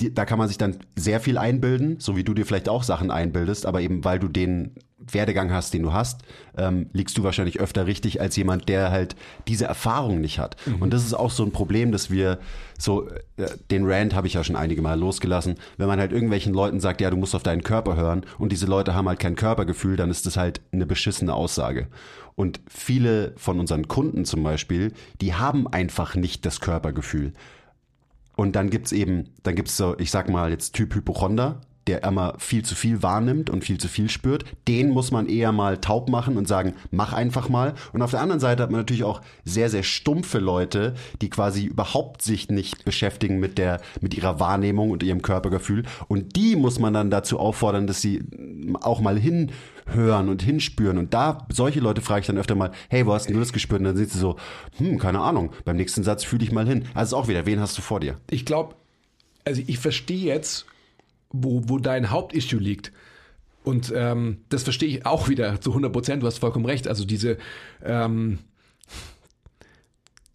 Speaker 1: die, da kann man sich dann sehr viel einbilden, so wie du dir vielleicht auch Sachen einbildest, aber eben weil du den Werdegang hast, den du hast, ähm, liegst du wahrscheinlich öfter richtig als jemand, der halt diese Erfahrung nicht hat. Und das ist auch so ein Problem, dass wir so, äh, den Rant habe ich ja schon einige Mal losgelassen, wenn man halt irgendwelchen Leuten sagt, ja, du musst auf deinen Körper hören und diese Leute haben halt kein Körpergefühl, dann ist das halt eine beschissene Aussage. Und viele von unseren Kunden zum Beispiel, die haben einfach nicht das Körpergefühl. Und dann gibt's eben, dann gibt's so, ich sag mal jetzt Typ Hypochonder, der immer viel zu viel wahrnimmt und viel zu viel spürt. Den muss man eher mal taub machen und sagen, mach einfach mal. Und auf der anderen Seite hat man natürlich auch sehr, sehr stumpfe Leute, die quasi überhaupt sich nicht beschäftigen mit der, mit ihrer Wahrnehmung und ihrem Körpergefühl. Und die muss man dann dazu auffordern, dass sie auch mal hinhören und hinspüren. Und da, solche Leute frage ich dann öfter mal, hey, wo hast denn du das gespürt? Und dann sind sie so, hm, keine Ahnung, beim nächsten Satz fühle ich mal hin. Also auch wieder, wen hast du vor dir?
Speaker 2: Ich glaube, also ich verstehe jetzt, wo, wo dein Hauptissue liegt. Und ähm, das verstehe ich auch wieder zu 100 Prozent. Du hast vollkommen recht. Also diese ähm,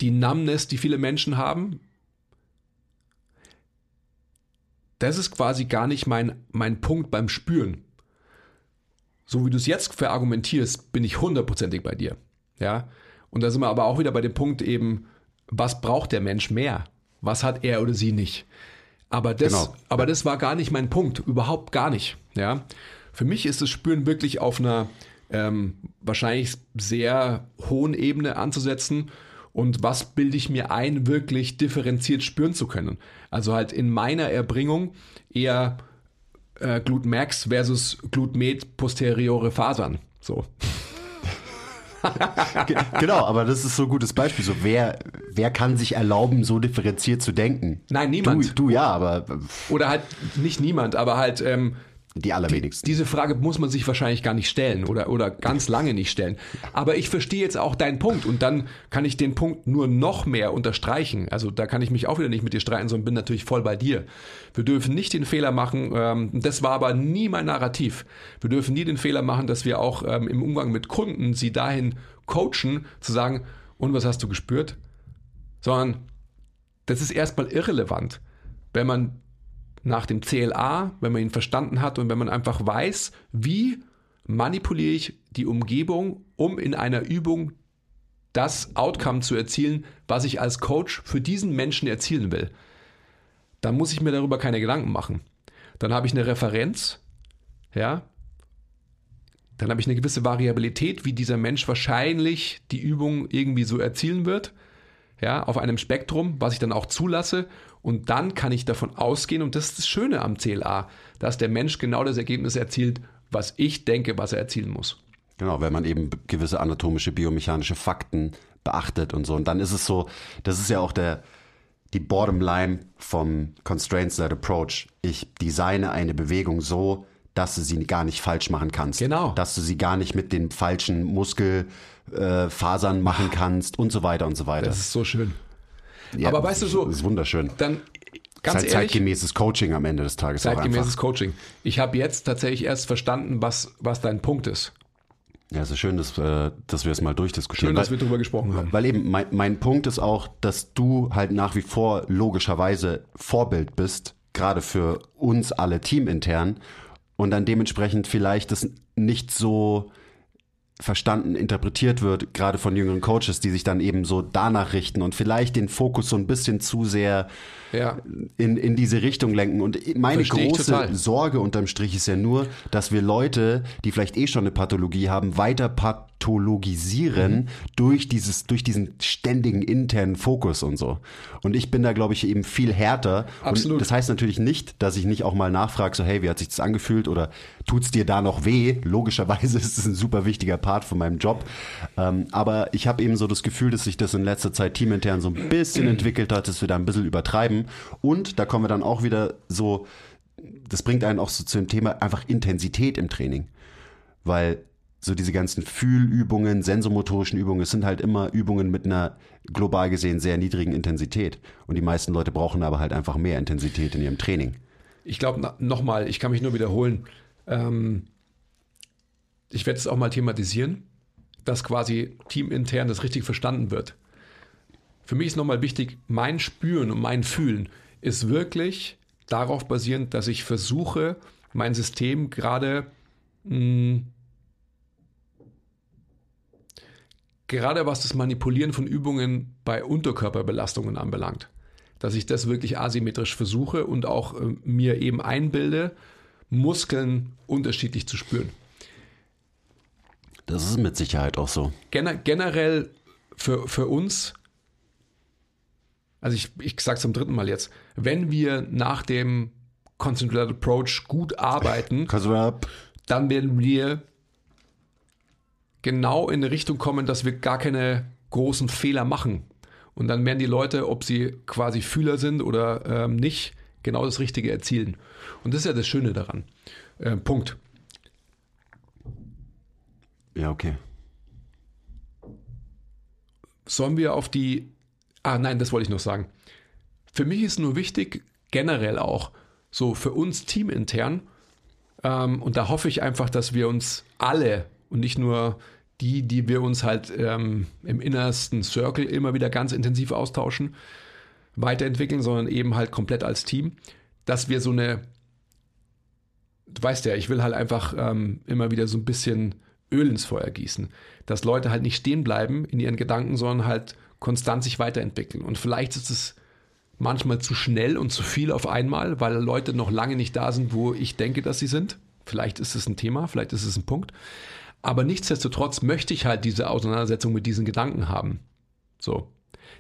Speaker 2: die Numbness, die viele Menschen haben, das ist quasi gar nicht mein, mein Punkt beim Spüren. So wie du es jetzt verargumentierst, bin ich hundertprozentig bei dir. Ja. Und da sind wir aber auch wieder bei dem Punkt eben, was braucht der Mensch mehr? Was hat er oder sie nicht? Aber das,
Speaker 1: Genau.
Speaker 2: aber das war gar nicht mein Punkt, überhaupt gar nicht. Ja, für mich ist das Spüren wirklich auf einer ähm, wahrscheinlich sehr hohen Ebene anzusetzen. Und was bilde ich mir ein, wirklich differenziert spüren zu können? Also halt in meiner Erbringung eher äh, Glutmax versus Glutmed posteriore Fasern. So.
Speaker 1: Ge- genau, aber das ist so ein gutes Beispiel. So, wer, wer kann sich erlauben, so differenziert zu denken?
Speaker 2: Nein, niemand.
Speaker 1: Du, du ja, aber
Speaker 2: Oder halt nicht niemand, aber halt ähm,
Speaker 1: die allerwenigsten.
Speaker 2: Diese Frage muss man sich wahrscheinlich gar nicht stellen oder, oder ganz lange nicht stellen. Aber ich verstehe jetzt auch deinen Punkt und dann kann ich den Punkt nur noch mehr unterstreichen. Also da kann ich mich auch wieder nicht mit dir streiten, sondern bin natürlich voll bei dir. Wir dürfen nicht den Fehler machen, ähm, das war aber nie mein Narrativ. Wir dürfen nie den Fehler machen, dass wir auch ähm, im Umgang mit Kunden sie dahin coachen, zu sagen, und was hast du gespürt? Sondern das ist erstmal irrelevant. Wenn man nach dem CLA, wenn man ihn verstanden hat und wenn man einfach weiß, wie manipuliere ich die Umgebung, um in einer Übung das Outcome zu erzielen, was ich als Coach für diesen Menschen erzielen will, dann muss ich mir darüber keine Gedanken machen. Dann habe ich eine Referenz, ja, dann habe ich eine gewisse Variabilität, wie dieser Mensch wahrscheinlich die Übung irgendwie so erzielen wird, ja, auf einem Spektrum, was ich dann auch zulasse. Und dann kann ich davon ausgehen, und das ist das Schöne am CLA, dass der Mensch genau das Ergebnis erzielt, was ich denke, was er erzielen muss.
Speaker 1: Genau, wenn man eben gewisse anatomische, biomechanische Fakten beachtet und so. Und dann ist es so, das ist ja auch der, die Bottomline vom Constraints-Led Approach. Ich designe eine Bewegung so, dass du sie gar nicht falsch machen kannst.
Speaker 2: Genau.
Speaker 1: Dass du sie gar nicht mit den falschen Muskelfasern äh, Fasern machen kannst und so weiter und so weiter.
Speaker 2: Das ist so schön.
Speaker 1: Ja,
Speaker 2: aber weißt du so-
Speaker 1: Das ist wunderschön.
Speaker 2: Dann ganz
Speaker 1: halt
Speaker 2: ehrlich,
Speaker 1: zeitgemäßes Coaching am Ende des Tages
Speaker 2: zeitgemäßes. Coaching. Ich habe jetzt tatsächlich erst verstanden, was, was dein Punkt ist.
Speaker 1: Ja, es ist schön, dass, äh, dass wir es mal durchdiskutieren.
Speaker 2: Schön, dass
Speaker 1: weil-
Speaker 2: wir drüber gesprochen haben.
Speaker 1: Weil eben mein, mein Punkt ist auch, dass du halt nach wie vor logischerweise Vorbild bist, gerade für uns alle teamintern und dann dementsprechend vielleicht das nicht so verstanden, interpretiert wird, gerade von jüngeren Coaches, die sich dann eben so danach richten und vielleicht den Fokus so ein bisschen zu sehr
Speaker 2: Ja.
Speaker 1: in, in diese Richtung lenken. Und meine große. Sorge unterm Strich ist ja nur, dass wir Leute, die vielleicht eh schon eine Pathologie haben, weiter pathologisieren
Speaker 2: Mhm.
Speaker 1: durch dieses, durch diesen ständigen internen Fokus und so. Und ich bin da, glaube ich, eben viel härter.
Speaker 2: Absolut.
Speaker 1: Und das heißt natürlich nicht, dass ich nicht auch mal nachfrage, so, hey, wie hat sich das angefühlt oder tut's dir da noch weh? Logischerweise ist es ein super wichtiger Part von meinem Job. Ähm, aber ich habe eben so das Gefühl, dass sich das in letzter Zeit teamintern so ein bisschen entwickelt hat, dass wir da ein bisschen übertreiben. Und da kommen wir dann auch wieder so, das bringt einen auch so zu dem Thema einfach Intensität im Training. Weil so diese ganzen Fühlübungen, sensomotorischen Übungen, es sind halt immer Übungen mit einer global gesehen sehr niedrigen Intensität. Und die meisten Leute brauchen aber halt einfach mehr Intensität in ihrem Training.
Speaker 2: Ich glaube, nochmal, ich kann mich nur wiederholen. ähm, ich werde es auch mal thematisieren, dass quasi teamintern das richtig verstanden wird. Für mich ist nochmal wichtig, mein Spüren und mein Fühlen ist wirklich darauf basierend, dass ich versuche, mein System gerade mh, gerade was das Manipulieren von Übungen bei Unterkörperbelastungen anbelangt, dass ich das wirklich asymmetrisch versuche und auch äh, mir eben einbilde, Muskeln unterschiedlich zu spüren.
Speaker 1: Das ist mit Sicherheit auch so.
Speaker 2: Gener generell für, für uns, also ich, ich sage es zum dritten Mal jetzt, wenn wir nach dem Concentrated Approach gut arbeiten, dann werden wir genau in eine Richtung kommen, dass wir gar keine großen Fehler machen. Und dann werden die Leute, ob sie quasi Fühler sind oder ähm, nicht, genau das Richtige erzielen. Und das ist ja das Schöne daran. Äh, Punkt.
Speaker 1: Ja, okay.
Speaker 2: Sollen wir auf die. Ah, nein, das wollte ich noch sagen. Für mich ist nur wichtig, generell auch, so für uns teamintern, ähm, und da hoffe ich einfach, dass wir uns alle und nicht nur die, die wir uns halt ähm, im innersten Circle immer wieder ganz intensiv austauschen, weiterentwickeln, sondern eben halt komplett als Team, dass wir so eine, du weißt ja, ich will halt einfach ähm, immer wieder so ein bisschen Öl ins Feuer gießen, dass Leute halt nicht stehen bleiben in ihren Gedanken, sondern halt konstant sich weiterentwickeln. Und vielleicht ist es manchmal zu schnell und zu viel auf einmal, weil Leute noch lange nicht da sind, wo ich denke, dass sie sind. Vielleicht ist es ein Thema, vielleicht ist es ein Punkt. Aber nichtsdestotrotz möchte ich halt diese Auseinandersetzung mit diesen Gedanken haben. So.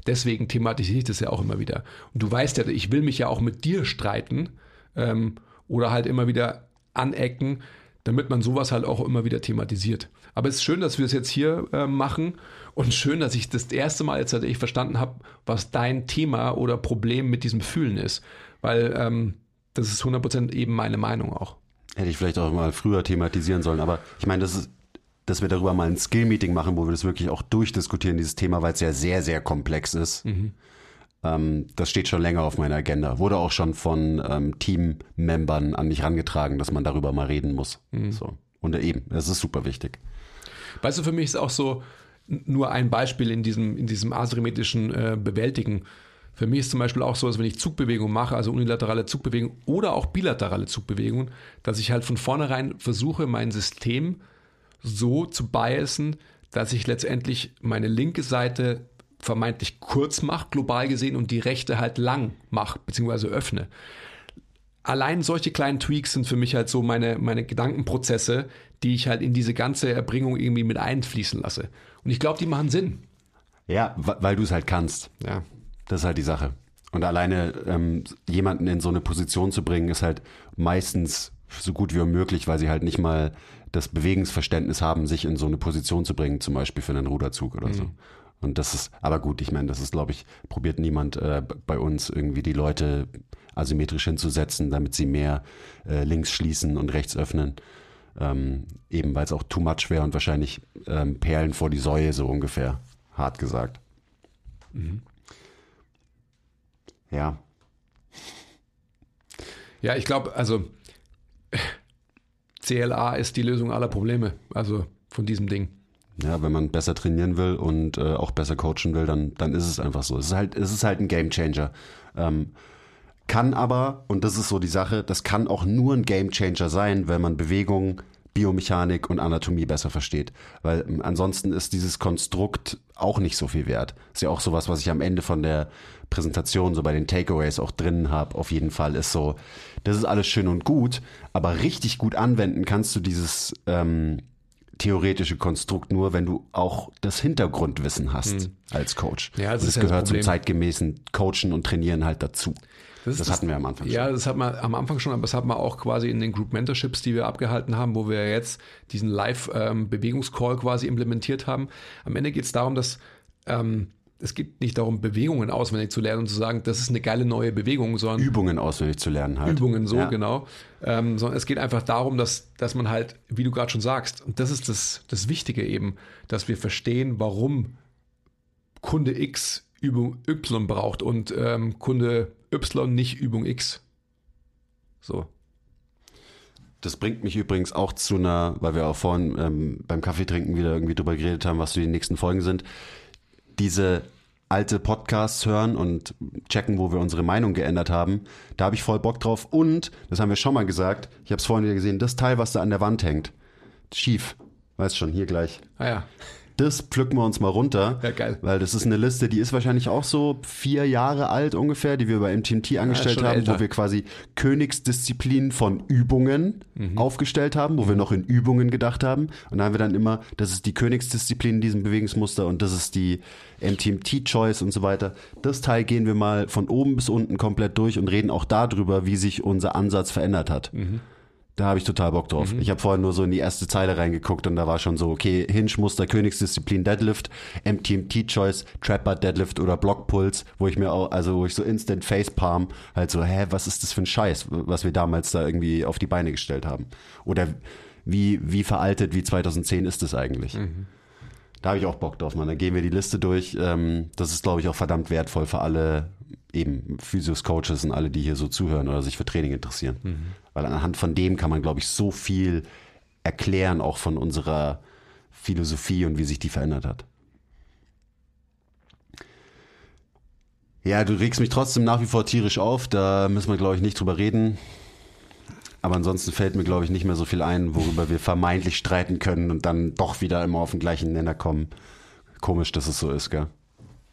Speaker 2: Deswegen thematisiere ich das ja auch immer wieder. Und du weißt ja, ich will mich ja auch mit dir streiten ähm, oder halt immer wieder anecken, damit man sowas halt auch immer wieder thematisiert. Aber es ist schön, dass wir es jetzt hier äh, machen und schön, dass ich das erste Mal jetzt ich verstanden habe, was dein Thema oder Problem mit diesem Fühlen ist. Weil ähm, das ist 100% eben meine Meinung auch.
Speaker 1: Hätte ich vielleicht auch mal früher thematisieren sollen, aber ich meine, das ist, dass wir darüber mal ein Skill-Meeting machen, wo wir das wirklich auch durchdiskutieren, dieses Thema, weil es ja sehr, sehr komplex ist. Mhm. Ähm, das steht schon länger auf meiner Agenda. Wurde auch schon von ähm, Team-Membern an mich rangetragen, dass man darüber mal reden muss. Mhm. So. Und eben, das ist super wichtig.
Speaker 2: Weißt du, für mich ist auch so nur ein Beispiel in diesem, in diesem asymmetrischen äh, Bewältigen. Für mich ist zum Beispiel auch so, dass wenn ich Zugbewegungen mache, also unilaterale Zugbewegungen oder auch bilaterale Zugbewegungen, dass ich halt von vornherein versuche, mein System so zu biasen, dass ich letztendlich meine linke Seite vermeintlich kurz mache, global gesehen, und die rechte halt lang mache, beziehungsweise öffne. Allein solche kleinen Tweaks sind für mich halt so meine, meine Gedankenprozesse, die ich halt in diese ganze Erbringung irgendwie mit einfließen lasse. Und ich glaube, die machen Sinn.
Speaker 1: Ja, weil du es halt kannst. Ja. Das ist halt die Sache. Und alleine ähm, jemanden in so eine Position zu bringen, ist halt meistens so gut wie unmöglich, weil sie halt nicht mal das Bewegungsverständnis haben, sich in so eine Position zu bringen, zum Beispiel für einen Ruderzug oder mhm. so. Und das ist, aber gut, ich meine, das ist, glaube ich, probiert niemand äh, bei uns irgendwie die Leute asymmetrisch hinzusetzen, damit sie mehr äh, links schließen und rechts öffnen. Ähm, eben weil es auch too much wäre und wahrscheinlich ähm, Perlen vor die Säue, so ungefähr, hart gesagt. Mhm. Ja.
Speaker 2: Ja, ich glaube, also CLA ist die Lösung aller Probleme, also von diesem Ding.
Speaker 1: Ja, wenn man besser trainieren will und äh, auch besser coachen will, dann, dann ist es einfach so. Es ist halt, es ist halt ein Game Changer. Ähm, kann aber, und das ist so die Sache, das kann auch nur ein Game Changer sein, wenn man Bewegung, Biomechanik und Anatomie besser versteht. Weil ähm, ansonsten ist dieses Konstrukt auch nicht so viel wert. Ist ja auch sowas, was ich am Ende von der Präsentation, so bei den Takeaways auch drin habe, auf jeden Fall ist so, das ist alles schön und gut, aber richtig gut anwenden kannst du dieses ähm, theoretische Konstrukt nur, wenn du auch das Hintergrundwissen hast hm. als Coach. Ja, das, das gehört zum zeitgemäßen Coachen und Trainieren halt dazu. Das, das hatten wir am Anfang
Speaker 2: schon. Ja, das hat man am Anfang schon, aber das hat man auch quasi in den Group Mentorships, die wir abgehalten haben, wo wir jetzt diesen Live-Bewegungscall ähm, quasi implementiert haben. Am Ende geht es darum, dass ähm, es geht nicht darum, Bewegungen auswendig zu lernen und zu sagen, das ist eine geile neue Bewegung, sondern
Speaker 1: Übungen auswendig zu lernen halt.
Speaker 2: Übungen so, ja. genau. Ähm, sondern es geht einfach darum, dass, dass man halt, wie du gerade schon sagst, und das ist das, das Wichtige eben, dass wir verstehen, warum Kunde X Übung Y braucht und ähm, Kunde Y nicht Übung X. So.
Speaker 1: Das bringt mich übrigens auch zu einer, weil wir auch vorhin ähm, beim Kaffeetrinken wieder irgendwie drüber geredet haben, was so die nächsten Folgen sind. Diese alte Podcasts hören und checken, wo wir unsere Meinung geändert haben. Da habe ich voll Bock drauf. Und, das haben wir schon mal gesagt, ich habe es vorhin wieder gesehen, das Teil, was da an der Wand hängt, schief. Weißt schon, hier gleich.
Speaker 2: Ah ja.
Speaker 1: Das pflücken wir uns mal runter.
Speaker 2: Ja, geil.
Speaker 1: Weil das ist eine Liste, die ist wahrscheinlich auch so vier Jahre alt ungefähr, die wir bei MTMT angestellt
Speaker 2: schon
Speaker 1: haben,
Speaker 2: älter.
Speaker 1: wo wir quasi Königsdisziplinen von Übungen aufgestellt haben, wo wir noch in Übungen gedacht haben. Und da haben wir dann immer, das ist die Königsdisziplin in diesem Bewegungsmuster und das ist die MTMT-Choice und so weiter. Das Teil gehen wir mal von oben bis unten komplett durch und reden auch darüber, wie sich unser Ansatz verändert hat. Da habe ich total Bock drauf. Ich habe vorher nur so in die erste Zeile reingeguckt und da war schon so, okay, Hinge-Muster, Königsdisziplin, Deadlift, MTMT-Choice, Trapper, Deadlift oder Blockpuls, wo ich mir auch, also wo ich so instant Facepalm halt so, hä, was ist das für ein Scheiß, was wir damals da irgendwie auf die Beine gestellt haben? Oder wie, wie veraltet, wie 2010 ist das eigentlich? Da habe ich auch Bock drauf, man. Dann gehen wir die Liste durch. Ähm, das ist, glaube ich, auch verdammt wertvoll für alle eben Physios, Coaches und alle, die hier so zuhören oder sich für Training interessieren. Weil anhand von dem kann man, glaube ich, so viel erklären, auch von unserer Philosophie und wie sich die verändert hat. Ja, du regst mich trotzdem nach wie vor tierisch auf. Da müssen wir, glaube ich, nicht drüber reden. Aber ansonsten fällt mir, glaube ich, nicht mehr so viel ein, worüber wir vermeintlich streiten können und dann doch wieder immer auf den gleichen Nenner kommen. Komisch, dass es so ist, gell?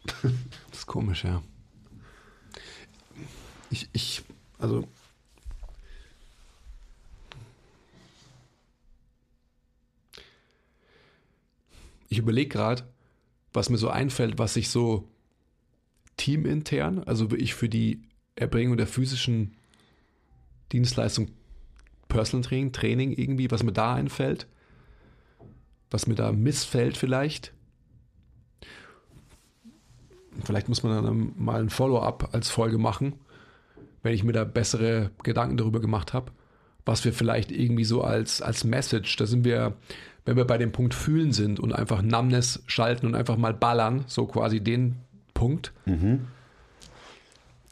Speaker 2: Das ist komisch, ja. Ich, ich, also. Ich überlege gerade, was mir so einfällt, was sich so teamintern, also ich für die Erbringung der physischen Dienstleistung Personal Training, Training irgendwie, was mir da einfällt, was mir da missfällt vielleicht. Vielleicht muss man dann mal ein Follow-up als Folge machen, wenn ich mir da bessere Gedanken darüber gemacht habe, was wir vielleicht irgendwie so als, als Message, da sind wir, wenn wir bei dem Punkt fühlen sind und einfach Numbness schalten und einfach mal ballern, so quasi den Punkt.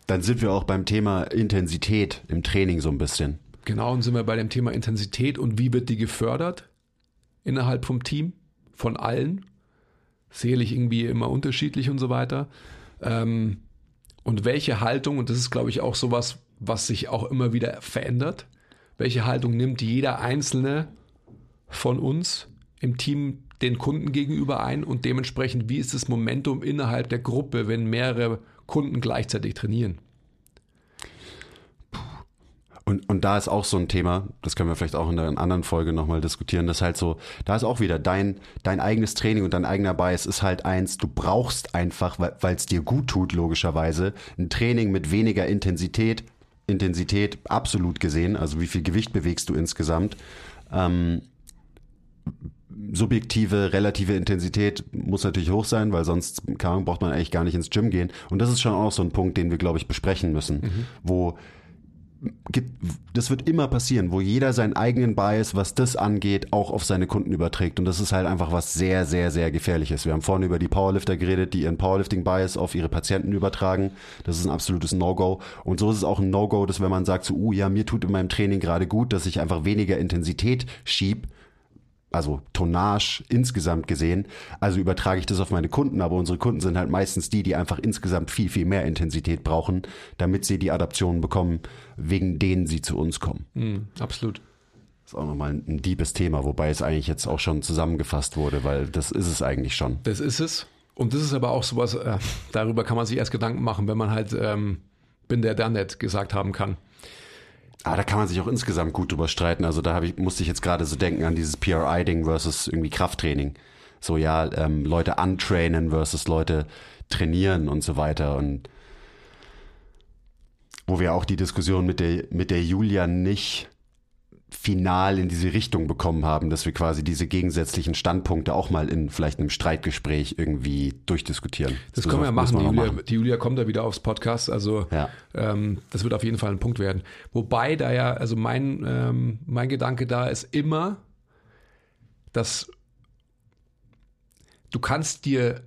Speaker 1: Dann sind wir auch beim Thema Intensität im Training so ein bisschen.
Speaker 2: Genau, und sind wir bei dem Thema Intensität und wie wird die gefördert innerhalb vom Team, von allen. Sicherlich irgendwie immer unterschiedlich und so weiter. Ähm, und welche Haltung, und das ist, glaube ich, auch sowas, was sich auch immer wieder verändert, welche Haltung nimmt jeder Einzelne von uns im Team den Kunden gegenüber ein und dementsprechend, wie ist das Momentum innerhalb der Gruppe, wenn mehrere Kunden gleichzeitig trainieren?
Speaker 1: Und, und da ist auch so ein Thema, das können wir vielleicht auch in einer anderen Folge nochmal diskutieren, das halt so, da ist auch wieder dein, dein eigenes Training und dein eigener Bias ist halt eins, du brauchst einfach, weil es dir gut tut, logischerweise, ein Training mit weniger Intensität, Intensität absolut gesehen, also wie viel Gewicht bewegst du insgesamt, ähm, subjektive, relative Intensität muss natürlich hoch sein, weil sonst Ahnung, braucht man eigentlich gar nicht ins Gym gehen. Und das ist schon auch so ein Punkt, den wir, glaube ich, besprechen müssen, wo gibt- das wird immer passieren, wo jeder seinen eigenen Bias, was das angeht, auch auf seine Kunden überträgt. Und das ist halt einfach was sehr, sehr, sehr gefährliches. Wir haben vorhin über die Powerlifter geredet, die ihren Powerlifting-Bias auf ihre Patienten übertragen. Das ist ein absolutes No-Go. Und so ist es auch ein No-Go, dass wenn man sagt, so, uh, ja, mir tut in meinem Training gerade gut, dass ich einfach weniger Intensität schieb, also Tonnage insgesamt gesehen. Also übertrage ich das auf meine Kunden, aber unsere Kunden sind halt meistens die, die einfach insgesamt viel, viel mehr Intensität brauchen, damit sie die Adaptionen bekommen, wegen denen sie zu uns kommen.
Speaker 2: Mhm, absolut.
Speaker 1: Das ist auch nochmal ein, ein diebes Thema, wobei es eigentlich jetzt auch schon zusammengefasst wurde, weil das ist es eigentlich schon.
Speaker 2: Das ist es. Und das ist aber auch sowas, äh, darüber kann man sich erst Gedanken machen, wenn man halt ähm, bin der dann nicht gesagt haben kann.
Speaker 1: Aber da kann man sich auch insgesamt gut drüber streiten. Also da ich, musste ich jetzt gerade so denken an dieses PRI-Ding versus irgendwie Krafttraining. So ja, ähm, Leute untrainen versus Leute trainieren und so weiter. Und wo wir auch die Diskussion mit der, mit der Julia nicht final in diese Richtung bekommen haben, dass wir quasi diese gegensätzlichen Standpunkte auch mal in vielleicht einem Streitgespräch irgendwie durchdiskutieren.
Speaker 2: Das
Speaker 1: So,
Speaker 2: können wir ja machen. Die Julia, die Julia kommt da wieder aufs Podcast. Also
Speaker 1: Ja.
Speaker 2: ähm, das wird auf jeden Fall ein Punkt werden. Wobei da ja, also mein, ähm, mein Gedanke da ist immer, dass du kannst dir,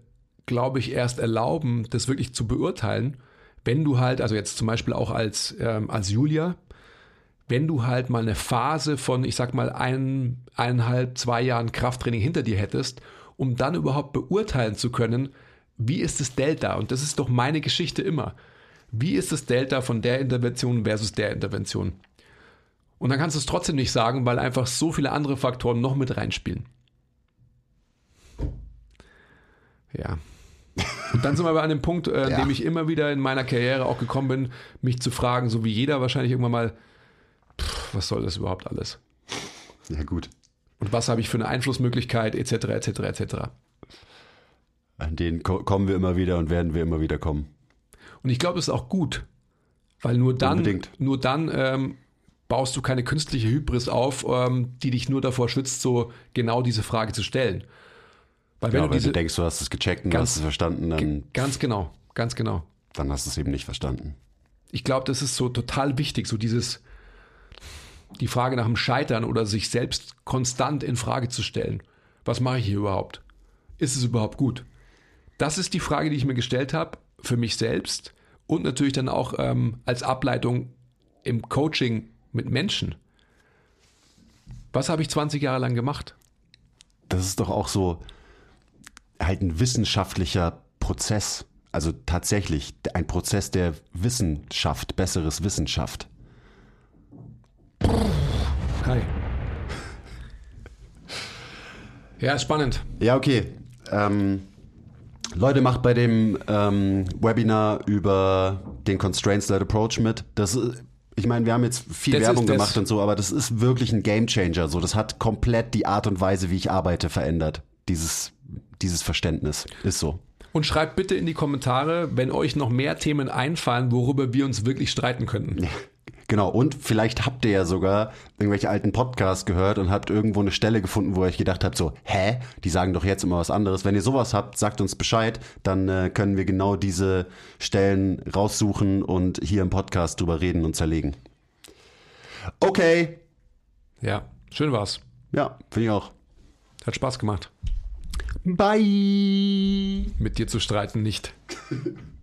Speaker 2: glaube ich, erst erlauben, das wirklich zu beurteilen, wenn du halt, also jetzt zum Beispiel auch als, ähm, als Julia, wenn du halt mal eine Phase von, ich sag mal, ein, eineinhalb, zwei Jahren Krafttraining hinter dir hättest, um dann überhaupt beurteilen zu können, wie ist das Delta? Und das ist doch meine Geschichte immer. Wie ist das Delta von der Intervention versus der Intervention? Und dann kannst du es trotzdem nicht sagen, weil einfach so viele andere Faktoren noch mit reinspielen. Ja. Und dann sind wir aber an dem Punkt, äh, an
Speaker 1: Ja.
Speaker 2: dem ich immer wieder in meiner Karriere auch gekommen bin, mich zu fragen, so wie jeder wahrscheinlich irgendwann mal, was soll das überhaupt alles?
Speaker 1: Ja, gut.
Speaker 2: Und was habe ich für eine Einflussmöglichkeit, etc., etc., etc.
Speaker 1: An den ko kommen wir immer wieder und werden wir immer wieder kommen.
Speaker 2: Und ich glaube, es ist auch gut, weil nur dann,
Speaker 1: Unbedingt.
Speaker 2: nur dann ähm, baust du keine künstliche Hybris auf, ähm, die dich nur davor schützt, so genau diese Frage zu stellen. Weil wenn
Speaker 1: Ja,
Speaker 2: du
Speaker 1: wenn
Speaker 2: diese,
Speaker 1: du denkst, du hast es gecheckt und
Speaker 2: Ganz-
Speaker 1: hast es verstanden, dann,
Speaker 2: ganz genau, ganz genau.
Speaker 1: dann hast du es eben nicht verstanden.
Speaker 2: Ich glaube, das ist so total wichtig, so dieses, die Frage nach dem Scheitern oder sich selbst konstant in Frage zu stellen. Was mache ich hier überhaupt? Ist es überhaupt gut? Das ist die Frage, die ich mir gestellt habe für mich selbst und natürlich dann auch ähm, als Ableitung im Coaching mit Menschen. Was habe ich 20 Jahre lang gemacht?
Speaker 1: Das ist doch auch so halt ein wissenschaftlicher Prozess. Also tatsächlich ein Prozess der Wissenschaft, besseres Wissenschaft.
Speaker 2: Hi. Ja, spannend.
Speaker 1: Ja, okay. Ähm, Leute, macht bei dem ähm, Webinar über den Constraints-Led Approach mit. Das ist, ich meine, wir haben jetzt viel
Speaker 2: Das
Speaker 1: Werbung gemacht und so, aber das ist wirklich ein Gamechanger. So, das hat komplett die Art und Weise, wie ich arbeite, verändert. Dieses, dieses Verständnis ist so.
Speaker 2: Und schreibt bitte in die Kommentare, wenn euch noch mehr Themen einfallen, worüber wir uns wirklich streiten könnten.
Speaker 1: Genau, und vielleicht habt ihr ja sogar irgendwelche alten Podcasts gehört und habt irgendwo eine Stelle gefunden, wo ihr euch gedacht habt, so, hä, die sagen doch jetzt immer was anderes. Wenn ihr sowas habt, sagt uns Bescheid, dann äh, können wir genau diese Stellen raussuchen und hier im Podcast drüber reden und zerlegen. Okay,
Speaker 2: Ja, schön war's.
Speaker 1: ja, finde ich auch.
Speaker 2: Hat Spaß gemacht.
Speaker 1: Bye.
Speaker 2: Mit dir zu streiten nicht.